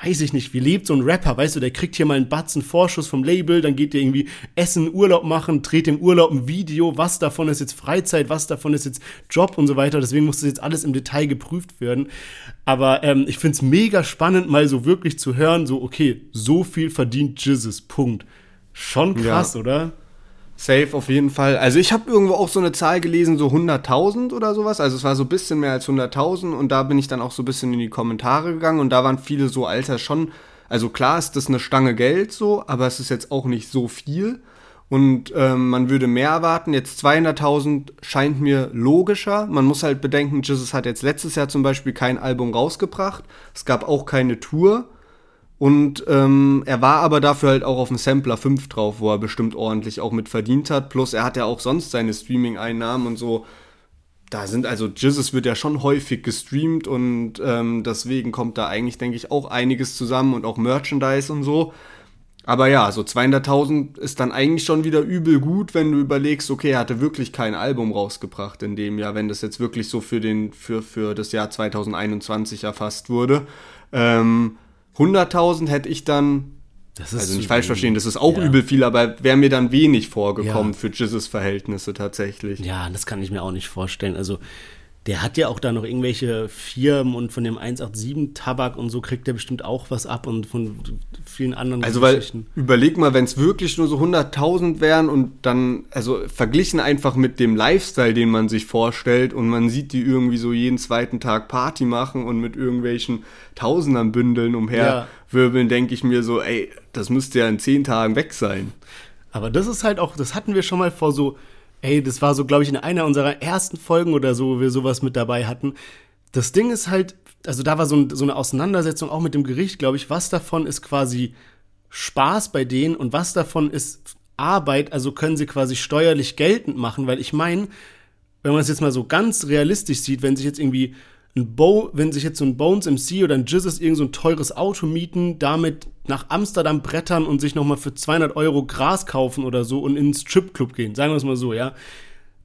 weiß ich nicht, wie lebt so ein Rapper, weißt du, der kriegt hier mal einen Batzen Vorschuss vom Label, dann geht der irgendwie essen, Urlaub machen, dreht im Urlaub ein Video, was davon ist jetzt Freizeit, was davon ist jetzt Job und so weiter. Deswegen muss das jetzt alles im Detail geprüft werden. Aber ähm, ich find's mega spannend, mal so wirklich zu hören, so, okay, so viel verdient Jizzes, Punkt. Schon krass, ja. oder? Safe auf jeden Fall. Also ich habe irgendwo auch so eine Zahl gelesen, so 100.000 oder sowas. Also es war so ein bisschen mehr als 100.000 und da bin ich dann auch so ein bisschen in die Kommentare gegangen und da waren viele so, Alter, schon, also klar ist das eine Stange Geld so, aber es ist jetzt auch nicht so viel und ähm, man würde mehr erwarten. Jetzt 200.000 scheint mir logischer. Man muss halt bedenken, Jesus hat jetzt letztes Jahr zum Beispiel kein Album rausgebracht. Es gab auch keine Tour. Und ähm, er war aber dafür halt auch auf dem Sampler 5 drauf, wo er bestimmt ordentlich auch mit verdient hat. Plus er hat ja auch sonst seine Streaming-Einnahmen und so. Da sind also, Jizzes wird ja schon häufig gestreamt und ähm, deswegen kommt da eigentlich, denke ich, auch einiges zusammen und auch Merchandise und so. Aber ja, so 200.000 ist dann eigentlich schon wieder übel gut, wenn du überlegst, okay, er hatte wirklich kein Album rausgebracht in dem Jahr, wenn das jetzt wirklich so für, den, für, für das Jahr 2021 erfasst wurde. Ähm, 100.000 hätte ich dann, also nicht falsch verstehen, das ist auch ja. übel viel, aber wäre mir dann wenig vorgekommen ja. für Jizzes Verhältnisse tatsächlich. Ja, das kann ich mir auch nicht vorstellen. Also der hat ja auch da noch irgendwelche Firmen und von dem 187 Tabak und so kriegt er bestimmt auch was ab und von vielen anderen also. Weil, überleg mal, wenn es wirklich nur so 100.000 wären und dann, also verglichen einfach mit dem Lifestyle, den man sich vorstellt und man sieht die irgendwie so jeden zweiten Tag Party machen und mit irgendwelchen Tausendern Bündeln umherwirbeln, ja. denke ich mir so, ey, das müsste ja in zehn Tagen weg sein. Aber das ist halt auch, das hatten wir schon mal vor so Ey, das war so, glaube ich, in einer unserer ersten Folgen oder so, wo wir sowas mit dabei hatten. Das Ding ist halt, also da war so, ein, so eine Auseinandersetzung auch mit dem Gericht, glaube ich. Was davon ist quasi Spaß bei denen und was davon ist Arbeit, also können sie quasi steuerlich geltend machen, weil ich meine, wenn man es jetzt mal so ganz realistisch sieht, wenn sich jetzt irgendwie ein Bo wenn sich jetzt so ein Bones MC oder ein Jizzes irgend so ein teures Auto mieten, damit nach Amsterdam brettern und sich nochmal für 200 Euro Gras kaufen oder so und ins Stripclub gehen, sagen wir es mal so, ja,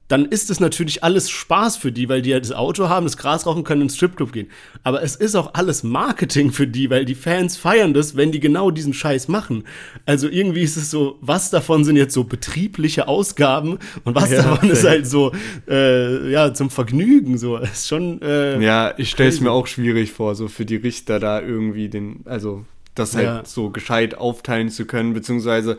dann ist es natürlich alles Spaß für die, weil die ja das Auto haben, das Gras rauchen können, ins Stripclub gehen. Aber es ist auch alles Marketing für die, weil die Fans feiern das, wenn die genau diesen Scheiß machen. Also irgendwie ist es so, was davon sind jetzt so betriebliche Ausgaben und was ja, davon ist halt so, äh, ja, zum Vergnügen, so. ist schon, äh, Ja, ich stelle es mir auch schwierig vor, so für die Richter da irgendwie den, also das halt ja. so gescheit aufteilen zu können, beziehungsweise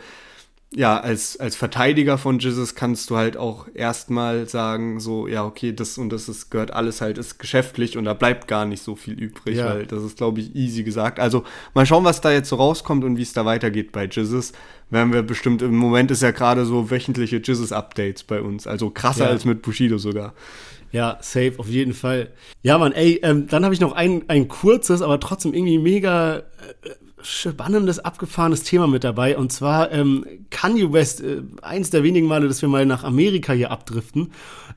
ja, als, als Verteidiger von Jesus kannst du halt auch erstmal sagen, so, ja, okay, das und das ist, gehört alles halt, ist geschäftlich und da bleibt gar nicht so viel übrig, ja. weil das ist, glaube ich, easy gesagt. Also mal schauen, was da jetzt so rauskommt und wie es da weitergeht bei Jesus. Werden wir bestimmt, im Moment ist ja gerade so wöchentliche Jesus-Updates bei uns, also krasser ja. als mit Bushido sogar. Ja, safe, auf jeden Fall. Ja, Mann, ey, ähm, dann habe ich noch ein, ein kurzes, aber trotzdem irgendwie mega äh, spannendes, abgefahrenes Thema mit dabei. Und zwar ähm, Kanye West, äh, eins der wenigen Male, dass wir mal nach Amerika hier abdriften,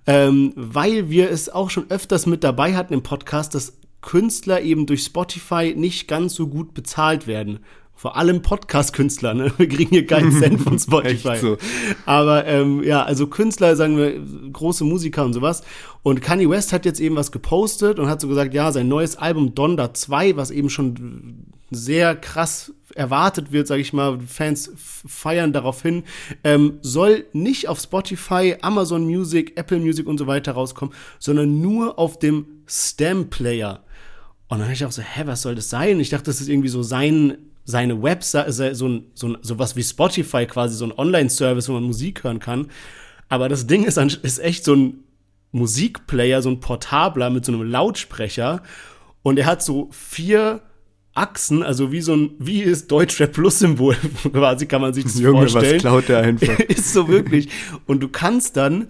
ähm, weil wir es auch schon öfters mit dabei hatten im Podcast, dass Künstler eben durch Spotify nicht ganz so gut bezahlt werden. Vor allem Podcast-Künstler, ne? Wir kriegen hier keinen Cent von Spotify. so. Aber ähm, ja, also Künstler, sagen wir, große Musiker und sowas. Und Kanye West hat jetzt eben was gepostet und hat so gesagt, ja, sein neues Album Donda 2, was eben schon sehr krass erwartet wird, sage ich mal, Fans feiern darauf hin, ähm, soll nicht auf Spotify, Amazon Music, Apple Music und so weiter rauskommen, sondern nur auf dem Stem Player. Und dann habe ich auch so, hä, was soll das sein? Ich dachte, das ist irgendwie so sein seine Website, so, ein, so, ein, so was wie Spotify quasi, so ein Online-Service, wo man Musik hören kann. Aber das Ding ist, ist echt so ein Musikplayer, so ein Portabler mit so einem Lautsprecher. Und er hat so vier Achsen, also wie so ein, wie ist Deutschrap Plus Symbol, quasi kann man sich das Junge, vorstellen. was klaut der einfach? ist so wirklich. Und du kannst dann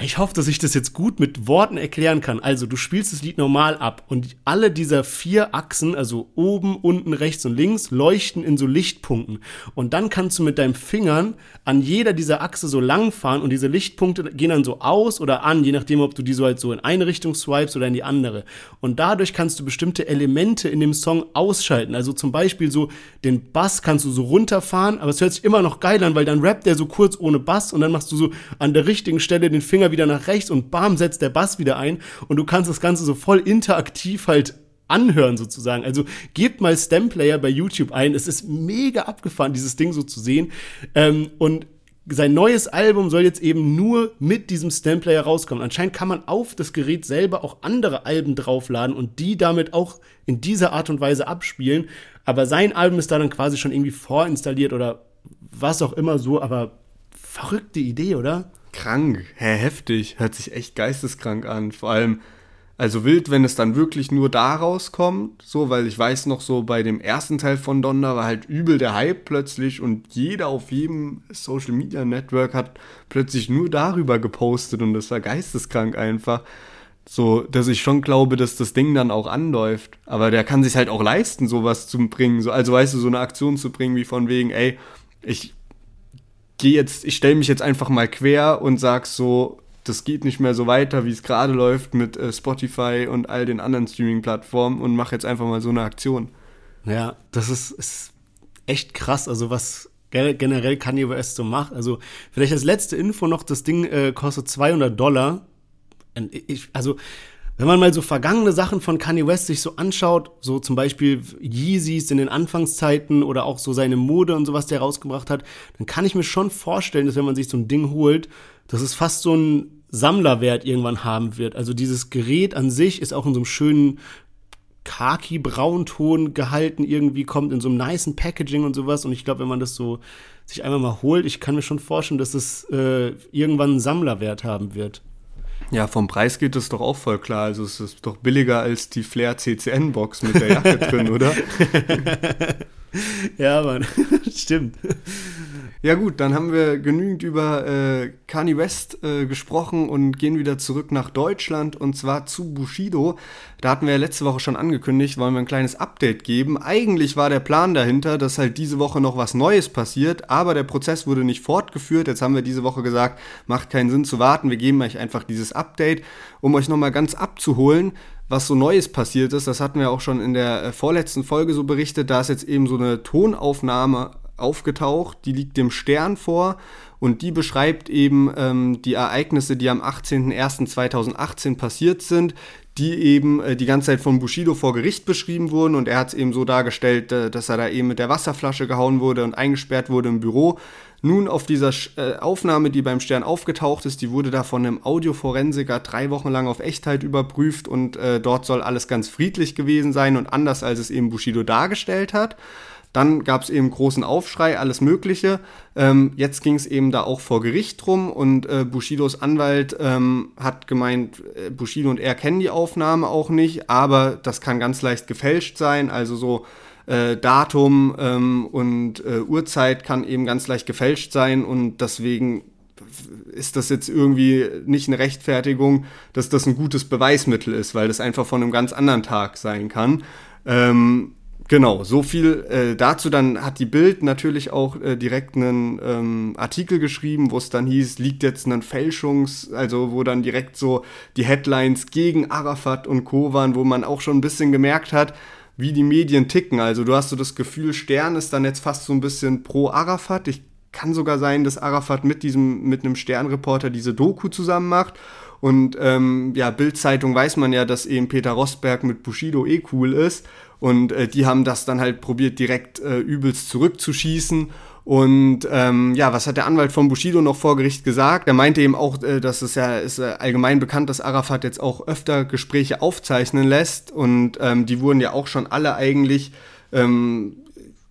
ich hoffe, dass ich das jetzt gut mit Worten erklären kann. Also, du spielst das Lied normal ab und alle dieser vier Achsen, also oben, unten, rechts und links, leuchten in so Lichtpunkten. Und dann kannst du mit deinen Fingern an jeder dieser Achse so lang fahren und diese Lichtpunkte gehen dann so aus oder an, je nachdem, ob du die so halt so in eine Richtung swipes oder in die andere. Und dadurch kannst du bestimmte Elemente in dem Song ausschalten. Also zum Beispiel so den Bass kannst du so runterfahren, aber es hört sich immer noch geil an, weil dann rappt der so kurz ohne Bass und dann machst du so an der richtigen Stelle den Finger Finger wieder nach rechts und bam, setzt der Bass wieder ein und du kannst das Ganze so voll interaktiv halt anhören sozusagen. Also gebt mal Stemplayer bei YouTube ein. Es ist mega abgefahren, dieses Ding so zu sehen. Ähm, und sein neues Album soll jetzt eben nur mit diesem Stemplayer rauskommen. Anscheinend kann man auf das Gerät selber auch andere Alben draufladen und die damit auch in dieser Art und Weise abspielen. Aber sein Album ist da dann quasi schon irgendwie vorinstalliert oder was auch immer so. Aber verrückte Idee, oder? Krank, hä, heftig, hört sich echt geisteskrank an. Vor allem, also wild, wenn es dann wirklich nur da rauskommt, so, weil ich weiß noch so, bei dem ersten Teil von Donda war halt übel der Hype plötzlich und jeder auf jedem Social Media Network hat plötzlich nur darüber gepostet und das war geisteskrank einfach. So, dass ich schon glaube, dass das Ding dann auch anläuft. Aber der kann sich halt auch leisten, sowas zu bringen. So, also weißt du, so eine Aktion zu bringen, wie von wegen, ey, ich gehe jetzt, ich stelle mich jetzt einfach mal quer und sag so, das geht nicht mehr so weiter, wie es gerade läuft mit äh, Spotify und all den anderen Streaming-Plattformen und mache jetzt einfach mal so eine Aktion. Ja, das ist, ist echt krass, also was generell Kanye West so macht. Also vielleicht als letzte Info noch, das Ding äh, kostet 200 Dollar. Ich, also wenn man mal so vergangene Sachen von Kanye West sich so anschaut, so zum Beispiel Yeezys in den Anfangszeiten oder auch so seine Mode und sowas, der rausgebracht hat, dann kann ich mir schon vorstellen, dass wenn man sich so ein Ding holt, dass es fast so ein Sammlerwert irgendwann haben wird. Also dieses Gerät an sich ist auch in so einem schönen Khaki-Braunton gehalten, irgendwie kommt in so einem niceen Packaging und sowas. Und ich glaube, wenn man das so sich einmal mal holt, ich kann mir schon vorstellen, dass es äh, irgendwann einen Sammlerwert haben wird. Ja, vom Preis geht es doch auch voll klar. Also es ist doch billiger als die Flair CCN-Box mit der Jacke drin, oder? ja, Mann, stimmt. Ja gut, dann haben wir genügend über äh, Kanye West äh, gesprochen und gehen wieder zurück nach Deutschland und zwar zu Bushido. Da hatten wir ja letzte Woche schon angekündigt, wollen wir ein kleines Update geben. Eigentlich war der Plan dahinter, dass halt diese Woche noch was Neues passiert, aber der Prozess wurde nicht fortgeführt. Jetzt haben wir diese Woche gesagt, macht keinen Sinn zu warten, wir geben euch einfach dieses Update, um euch nochmal ganz abzuholen was so Neues passiert ist. Das hatten wir auch schon in der äh, vorletzten Folge so berichtet. Da ist jetzt eben so eine Tonaufnahme aufgetaucht, die liegt dem Stern vor und die beschreibt eben ähm, die Ereignisse, die am 18.01.2018 passiert sind, die eben äh, die ganze Zeit von Bushido vor Gericht beschrieben wurden und er hat es eben so dargestellt, äh, dass er da eben mit der Wasserflasche gehauen wurde und eingesperrt wurde im Büro. Nun auf dieser äh, Aufnahme, die beim Stern aufgetaucht ist, die wurde da von einem Audioforensiker drei Wochen lang auf Echtheit überprüft und äh, dort soll alles ganz friedlich gewesen sein und anders als es eben Bushido dargestellt hat. Dann gab es eben großen Aufschrei, alles Mögliche. Ähm, jetzt ging es eben da auch vor Gericht drum und äh, Bushidos Anwalt ähm, hat gemeint, äh, Bushido und er kennen die Aufnahme auch nicht, aber das kann ganz leicht gefälscht sein. Also so äh, Datum ähm, und äh, Uhrzeit kann eben ganz leicht gefälscht sein und deswegen ist das jetzt irgendwie nicht eine Rechtfertigung, dass das ein gutes Beweismittel ist, weil das einfach von einem ganz anderen Tag sein kann. Ähm, Genau, so viel äh, dazu. Dann hat die Bild natürlich auch äh, direkt einen ähm, Artikel geschrieben, wo es dann hieß, liegt jetzt ein Fälschungs-, also wo dann direkt so die Headlines gegen Arafat und Co. waren, wo man auch schon ein bisschen gemerkt hat, wie die Medien ticken. Also du hast so das Gefühl, Stern ist dann jetzt fast so ein bisschen pro Arafat. Ich kann sogar sein, dass Arafat mit diesem, mit einem Sternreporter diese Doku zusammen macht. Und ähm, ja, Bild-Zeitung weiß man ja, dass eben Peter Rosberg mit Bushido eh cool ist. Und äh, die haben das dann halt probiert, direkt äh, übelst zurückzuschießen. Und ähm, ja, was hat der Anwalt von Bushido noch vor Gericht gesagt? Er meinte eben auch, äh, dass es ja ist äh, allgemein bekannt, dass Arafat jetzt auch öfter Gespräche aufzeichnen lässt. Und ähm, die wurden ja auch schon alle eigentlich ähm,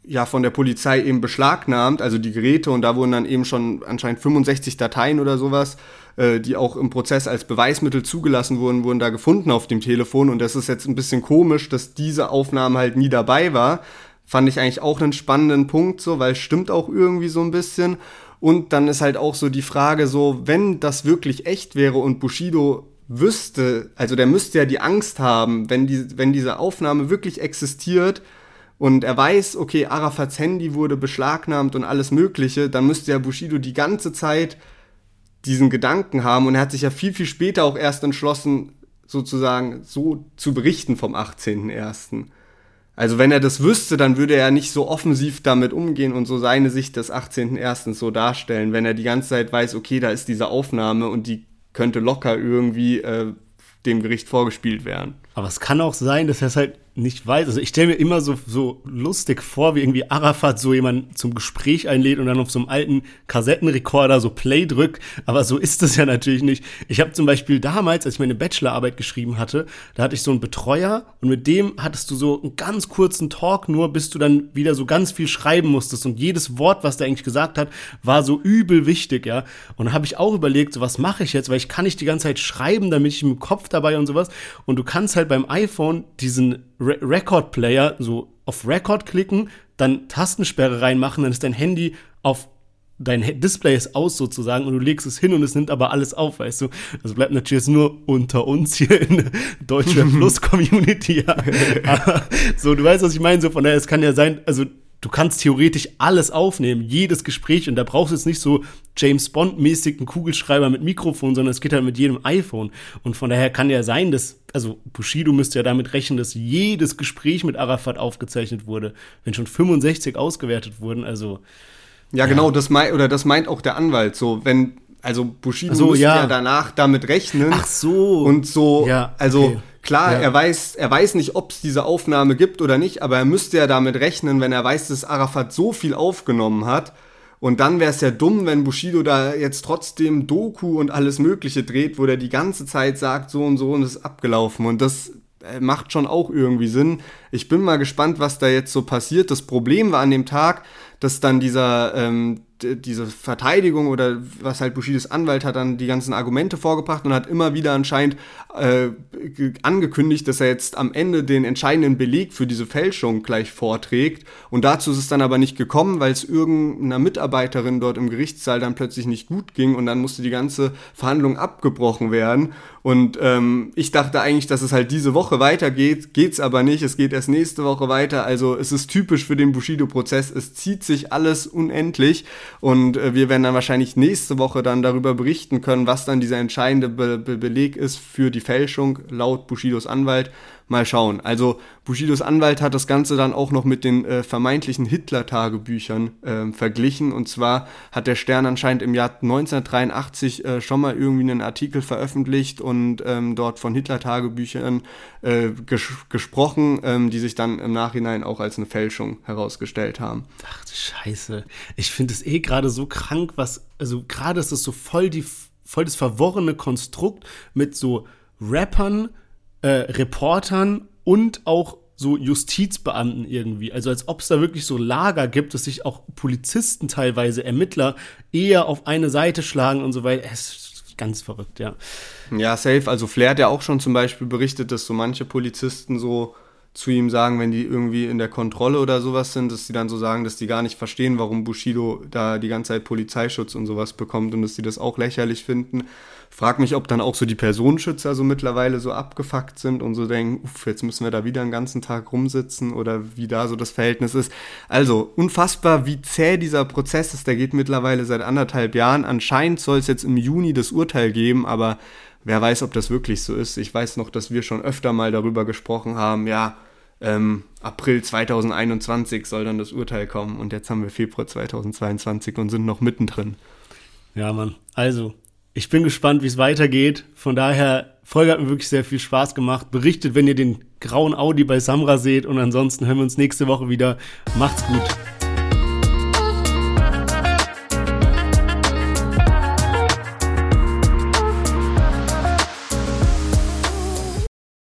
ja von der Polizei eben beschlagnahmt, also die Geräte. Und da wurden dann eben schon anscheinend 65 Dateien oder sowas äh, die auch im Prozess als Beweismittel zugelassen wurden, wurden da gefunden auf dem Telefon. Und das ist jetzt ein bisschen komisch, dass diese Aufnahme halt nie dabei war. Fand ich eigentlich auch einen spannenden Punkt, so, weil es stimmt auch irgendwie so ein bisschen. Und dann ist halt auch so die Frage, so, wenn das wirklich echt wäre und Bushido wüsste, also der müsste ja die Angst haben, wenn, die, wenn diese Aufnahme wirklich existiert und er weiß, okay, Arafats Handy wurde beschlagnahmt und alles Mögliche, dann müsste ja Bushido die ganze Zeit diesen Gedanken haben und er hat sich ja viel, viel später auch erst entschlossen, sozusagen so zu berichten vom 18.01. Also wenn er das wüsste, dann würde er nicht so offensiv damit umgehen und so seine Sicht des 18.01. so darstellen, wenn er die ganze Zeit weiß, okay, da ist diese Aufnahme und die könnte locker irgendwie äh, dem Gericht vorgespielt werden. Aber es kann auch sein, dass er es halt nicht weiß. Also ich stelle mir immer so, so lustig vor, wie irgendwie Arafat so jemanden zum Gespräch einlädt und dann auf so einem alten Kassettenrekorder so Play drückt. Aber so ist es ja natürlich nicht. Ich habe zum Beispiel damals, als ich meine Bachelorarbeit geschrieben hatte, da hatte ich so einen Betreuer und mit dem hattest du so einen ganz kurzen Talk nur, bis du dann wieder so ganz viel schreiben musstest. Und jedes Wort, was der eigentlich gesagt hat, war so übel wichtig, ja. Und dann habe ich auch überlegt, so was mache ich jetzt, weil ich kann nicht die ganze Zeit schreiben, damit ich im Kopf dabei und sowas. Und du kannst halt beim iPhone diesen Re Record Player so auf Record klicken, dann Tastensperre reinmachen, dann ist dein Handy auf dein Display ist aus sozusagen und du legst es hin und es nimmt aber alles auf, weißt du. Also bleibt natürlich jetzt nur unter uns hier in der Deutsche Plus Community. Ja. aber so, du weißt, was ich meine. So von daher, es kann ja sein, also du kannst theoretisch alles aufnehmen, jedes Gespräch und da brauchst du jetzt nicht so James Bond-mäßig einen Kugelschreiber mit Mikrofon, sondern es geht halt mit jedem iPhone. Und von daher kann ja sein, dass, also Bushido müsste ja damit rechnen, dass jedes Gespräch mit Arafat aufgezeichnet wurde, wenn schon 65 ausgewertet wurden, also. Ja, genau, das meint, oder das meint auch der Anwalt, so, wenn, also Bushido so, müsste ja. ja danach damit rechnen. Ach so. Und so, Ja, also okay. Klar, Ja. er weiß, er weiß nicht, ob es diese Aufnahme gibt oder nicht, aber er müsste ja damit rechnen, wenn er weiß, dass Arafat so viel aufgenommen hat. Und dann wäre es ja dumm, wenn Bushido da jetzt trotzdem Doku und alles Mögliche dreht, wo der die ganze Zeit sagt, so und so und es ist abgelaufen. Und das äh, macht schon auch irgendwie Sinn. Ich bin mal gespannt, was da jetzt so passiert. Das Problem war an dem Tag, dass dann dieser, ähm, diese Verteidigung oder was halt Bushidos Anwalt hat dann die ganzen Argumente vorgebracht und hat immer wieder anscheinend äh, ge- angekündigt, dass er jetzt am Ende den entscheidenden Beleg für diese Fälschung gleich vorträgt. Und dazu ist es dann aber nicht gekommen, weil es irgendeiner Mitarbeiterin dort im Gerichtssaal dann plötzlich nicht gut ging und dann musste die ganze Verhandlung abgebrochen werden. Und ähm, ich dachte eigentlich, dass es halt diese Woche weitergeht, geht's aber nicht. Es geht erst nächste Woche weiter. Also es ist typisch für den Bushido-Prozess. Es zieht sich alles unendlich und äh, wir werden dann wahrscheinlich nächste Woche dann darüber berichten können, was dann dieser entscheidende Be Be Beleg ist für die Fälschung laut Bushidos Anwalt. Mal schauen. Also Bushidos Anwalt hat das Ganze dann auch noch mit den äh, vermeintlichen Hitler-Tagebüchern ähm, verglichen. Und zwar hat der Stern anscheinend im Jahr 1983 äh, schon mal irgendwie einen Artikel veröffentlicht und ähm, dort von Hitler-Tagebüchern äh, ges gesprochen, ähm, die sich dann im Nachhinein auch als eine Fälschung herausgestellt haben. Ach du Scheiße. Ich finde es eh gerade so krank, was, also gerade ist es so voll die, voll das verworrene Konstrukt mit so Rappern, äh, Reportern und auch so Justizbeamten irgendwie. Also als ob es da wirklich so Lager gibt, dass sich auch Polizisten teilweise, Ermittler eher auf eine Seite schlagen und so weiter. Es ist ganz verrückt, ja. Ja, safe. Also Flair hat ja auch schon zum Beispiel berichtet, dass so manche Polizisten so zu ihm sagen, wenn die irgendwie in der Kontrolle oder sowas sind, dass die dann so sagen, dass die gar nicht verstehen, warum Bushido da die ganze Zeit Polizeischutz und sowas bekommt und dass die das auch lächerlich finden. Frag mich, ob dann auch so die Personenschützer so mittlerweile so abgefuckt sind und so denken, uff, jetzt müssen wir da wieder einen ganzen Tag rumsitzen oder wie da so das Verhältnis ist. Also, unfassbar, wie zäh dieser Prozess ist. Der geht mittlerweile seit anderthalb Jahren. Anscheinend soll es jetzt im Juni das Urteil geben, aber wer weiß, ob das wirklich so ist. Ich weiß noch, dass wir schon öfter mal darüber gesprochen haben, ja, ähm, April 2021 soll dann das Urteil kommen und jetzt haben wir Februar 2022 und sind noch mittendrin. Ja, Mann. Also, ich bin gespannt, wie es weitergeht. Von daher, Folge hat mir wirklich sehr viel Spaß gemacht. Berichtet, wenn ihr den grauen Audi bei Samra seht. Und ansonsten hören wir uns nächste Woche wieder. Macht's gut.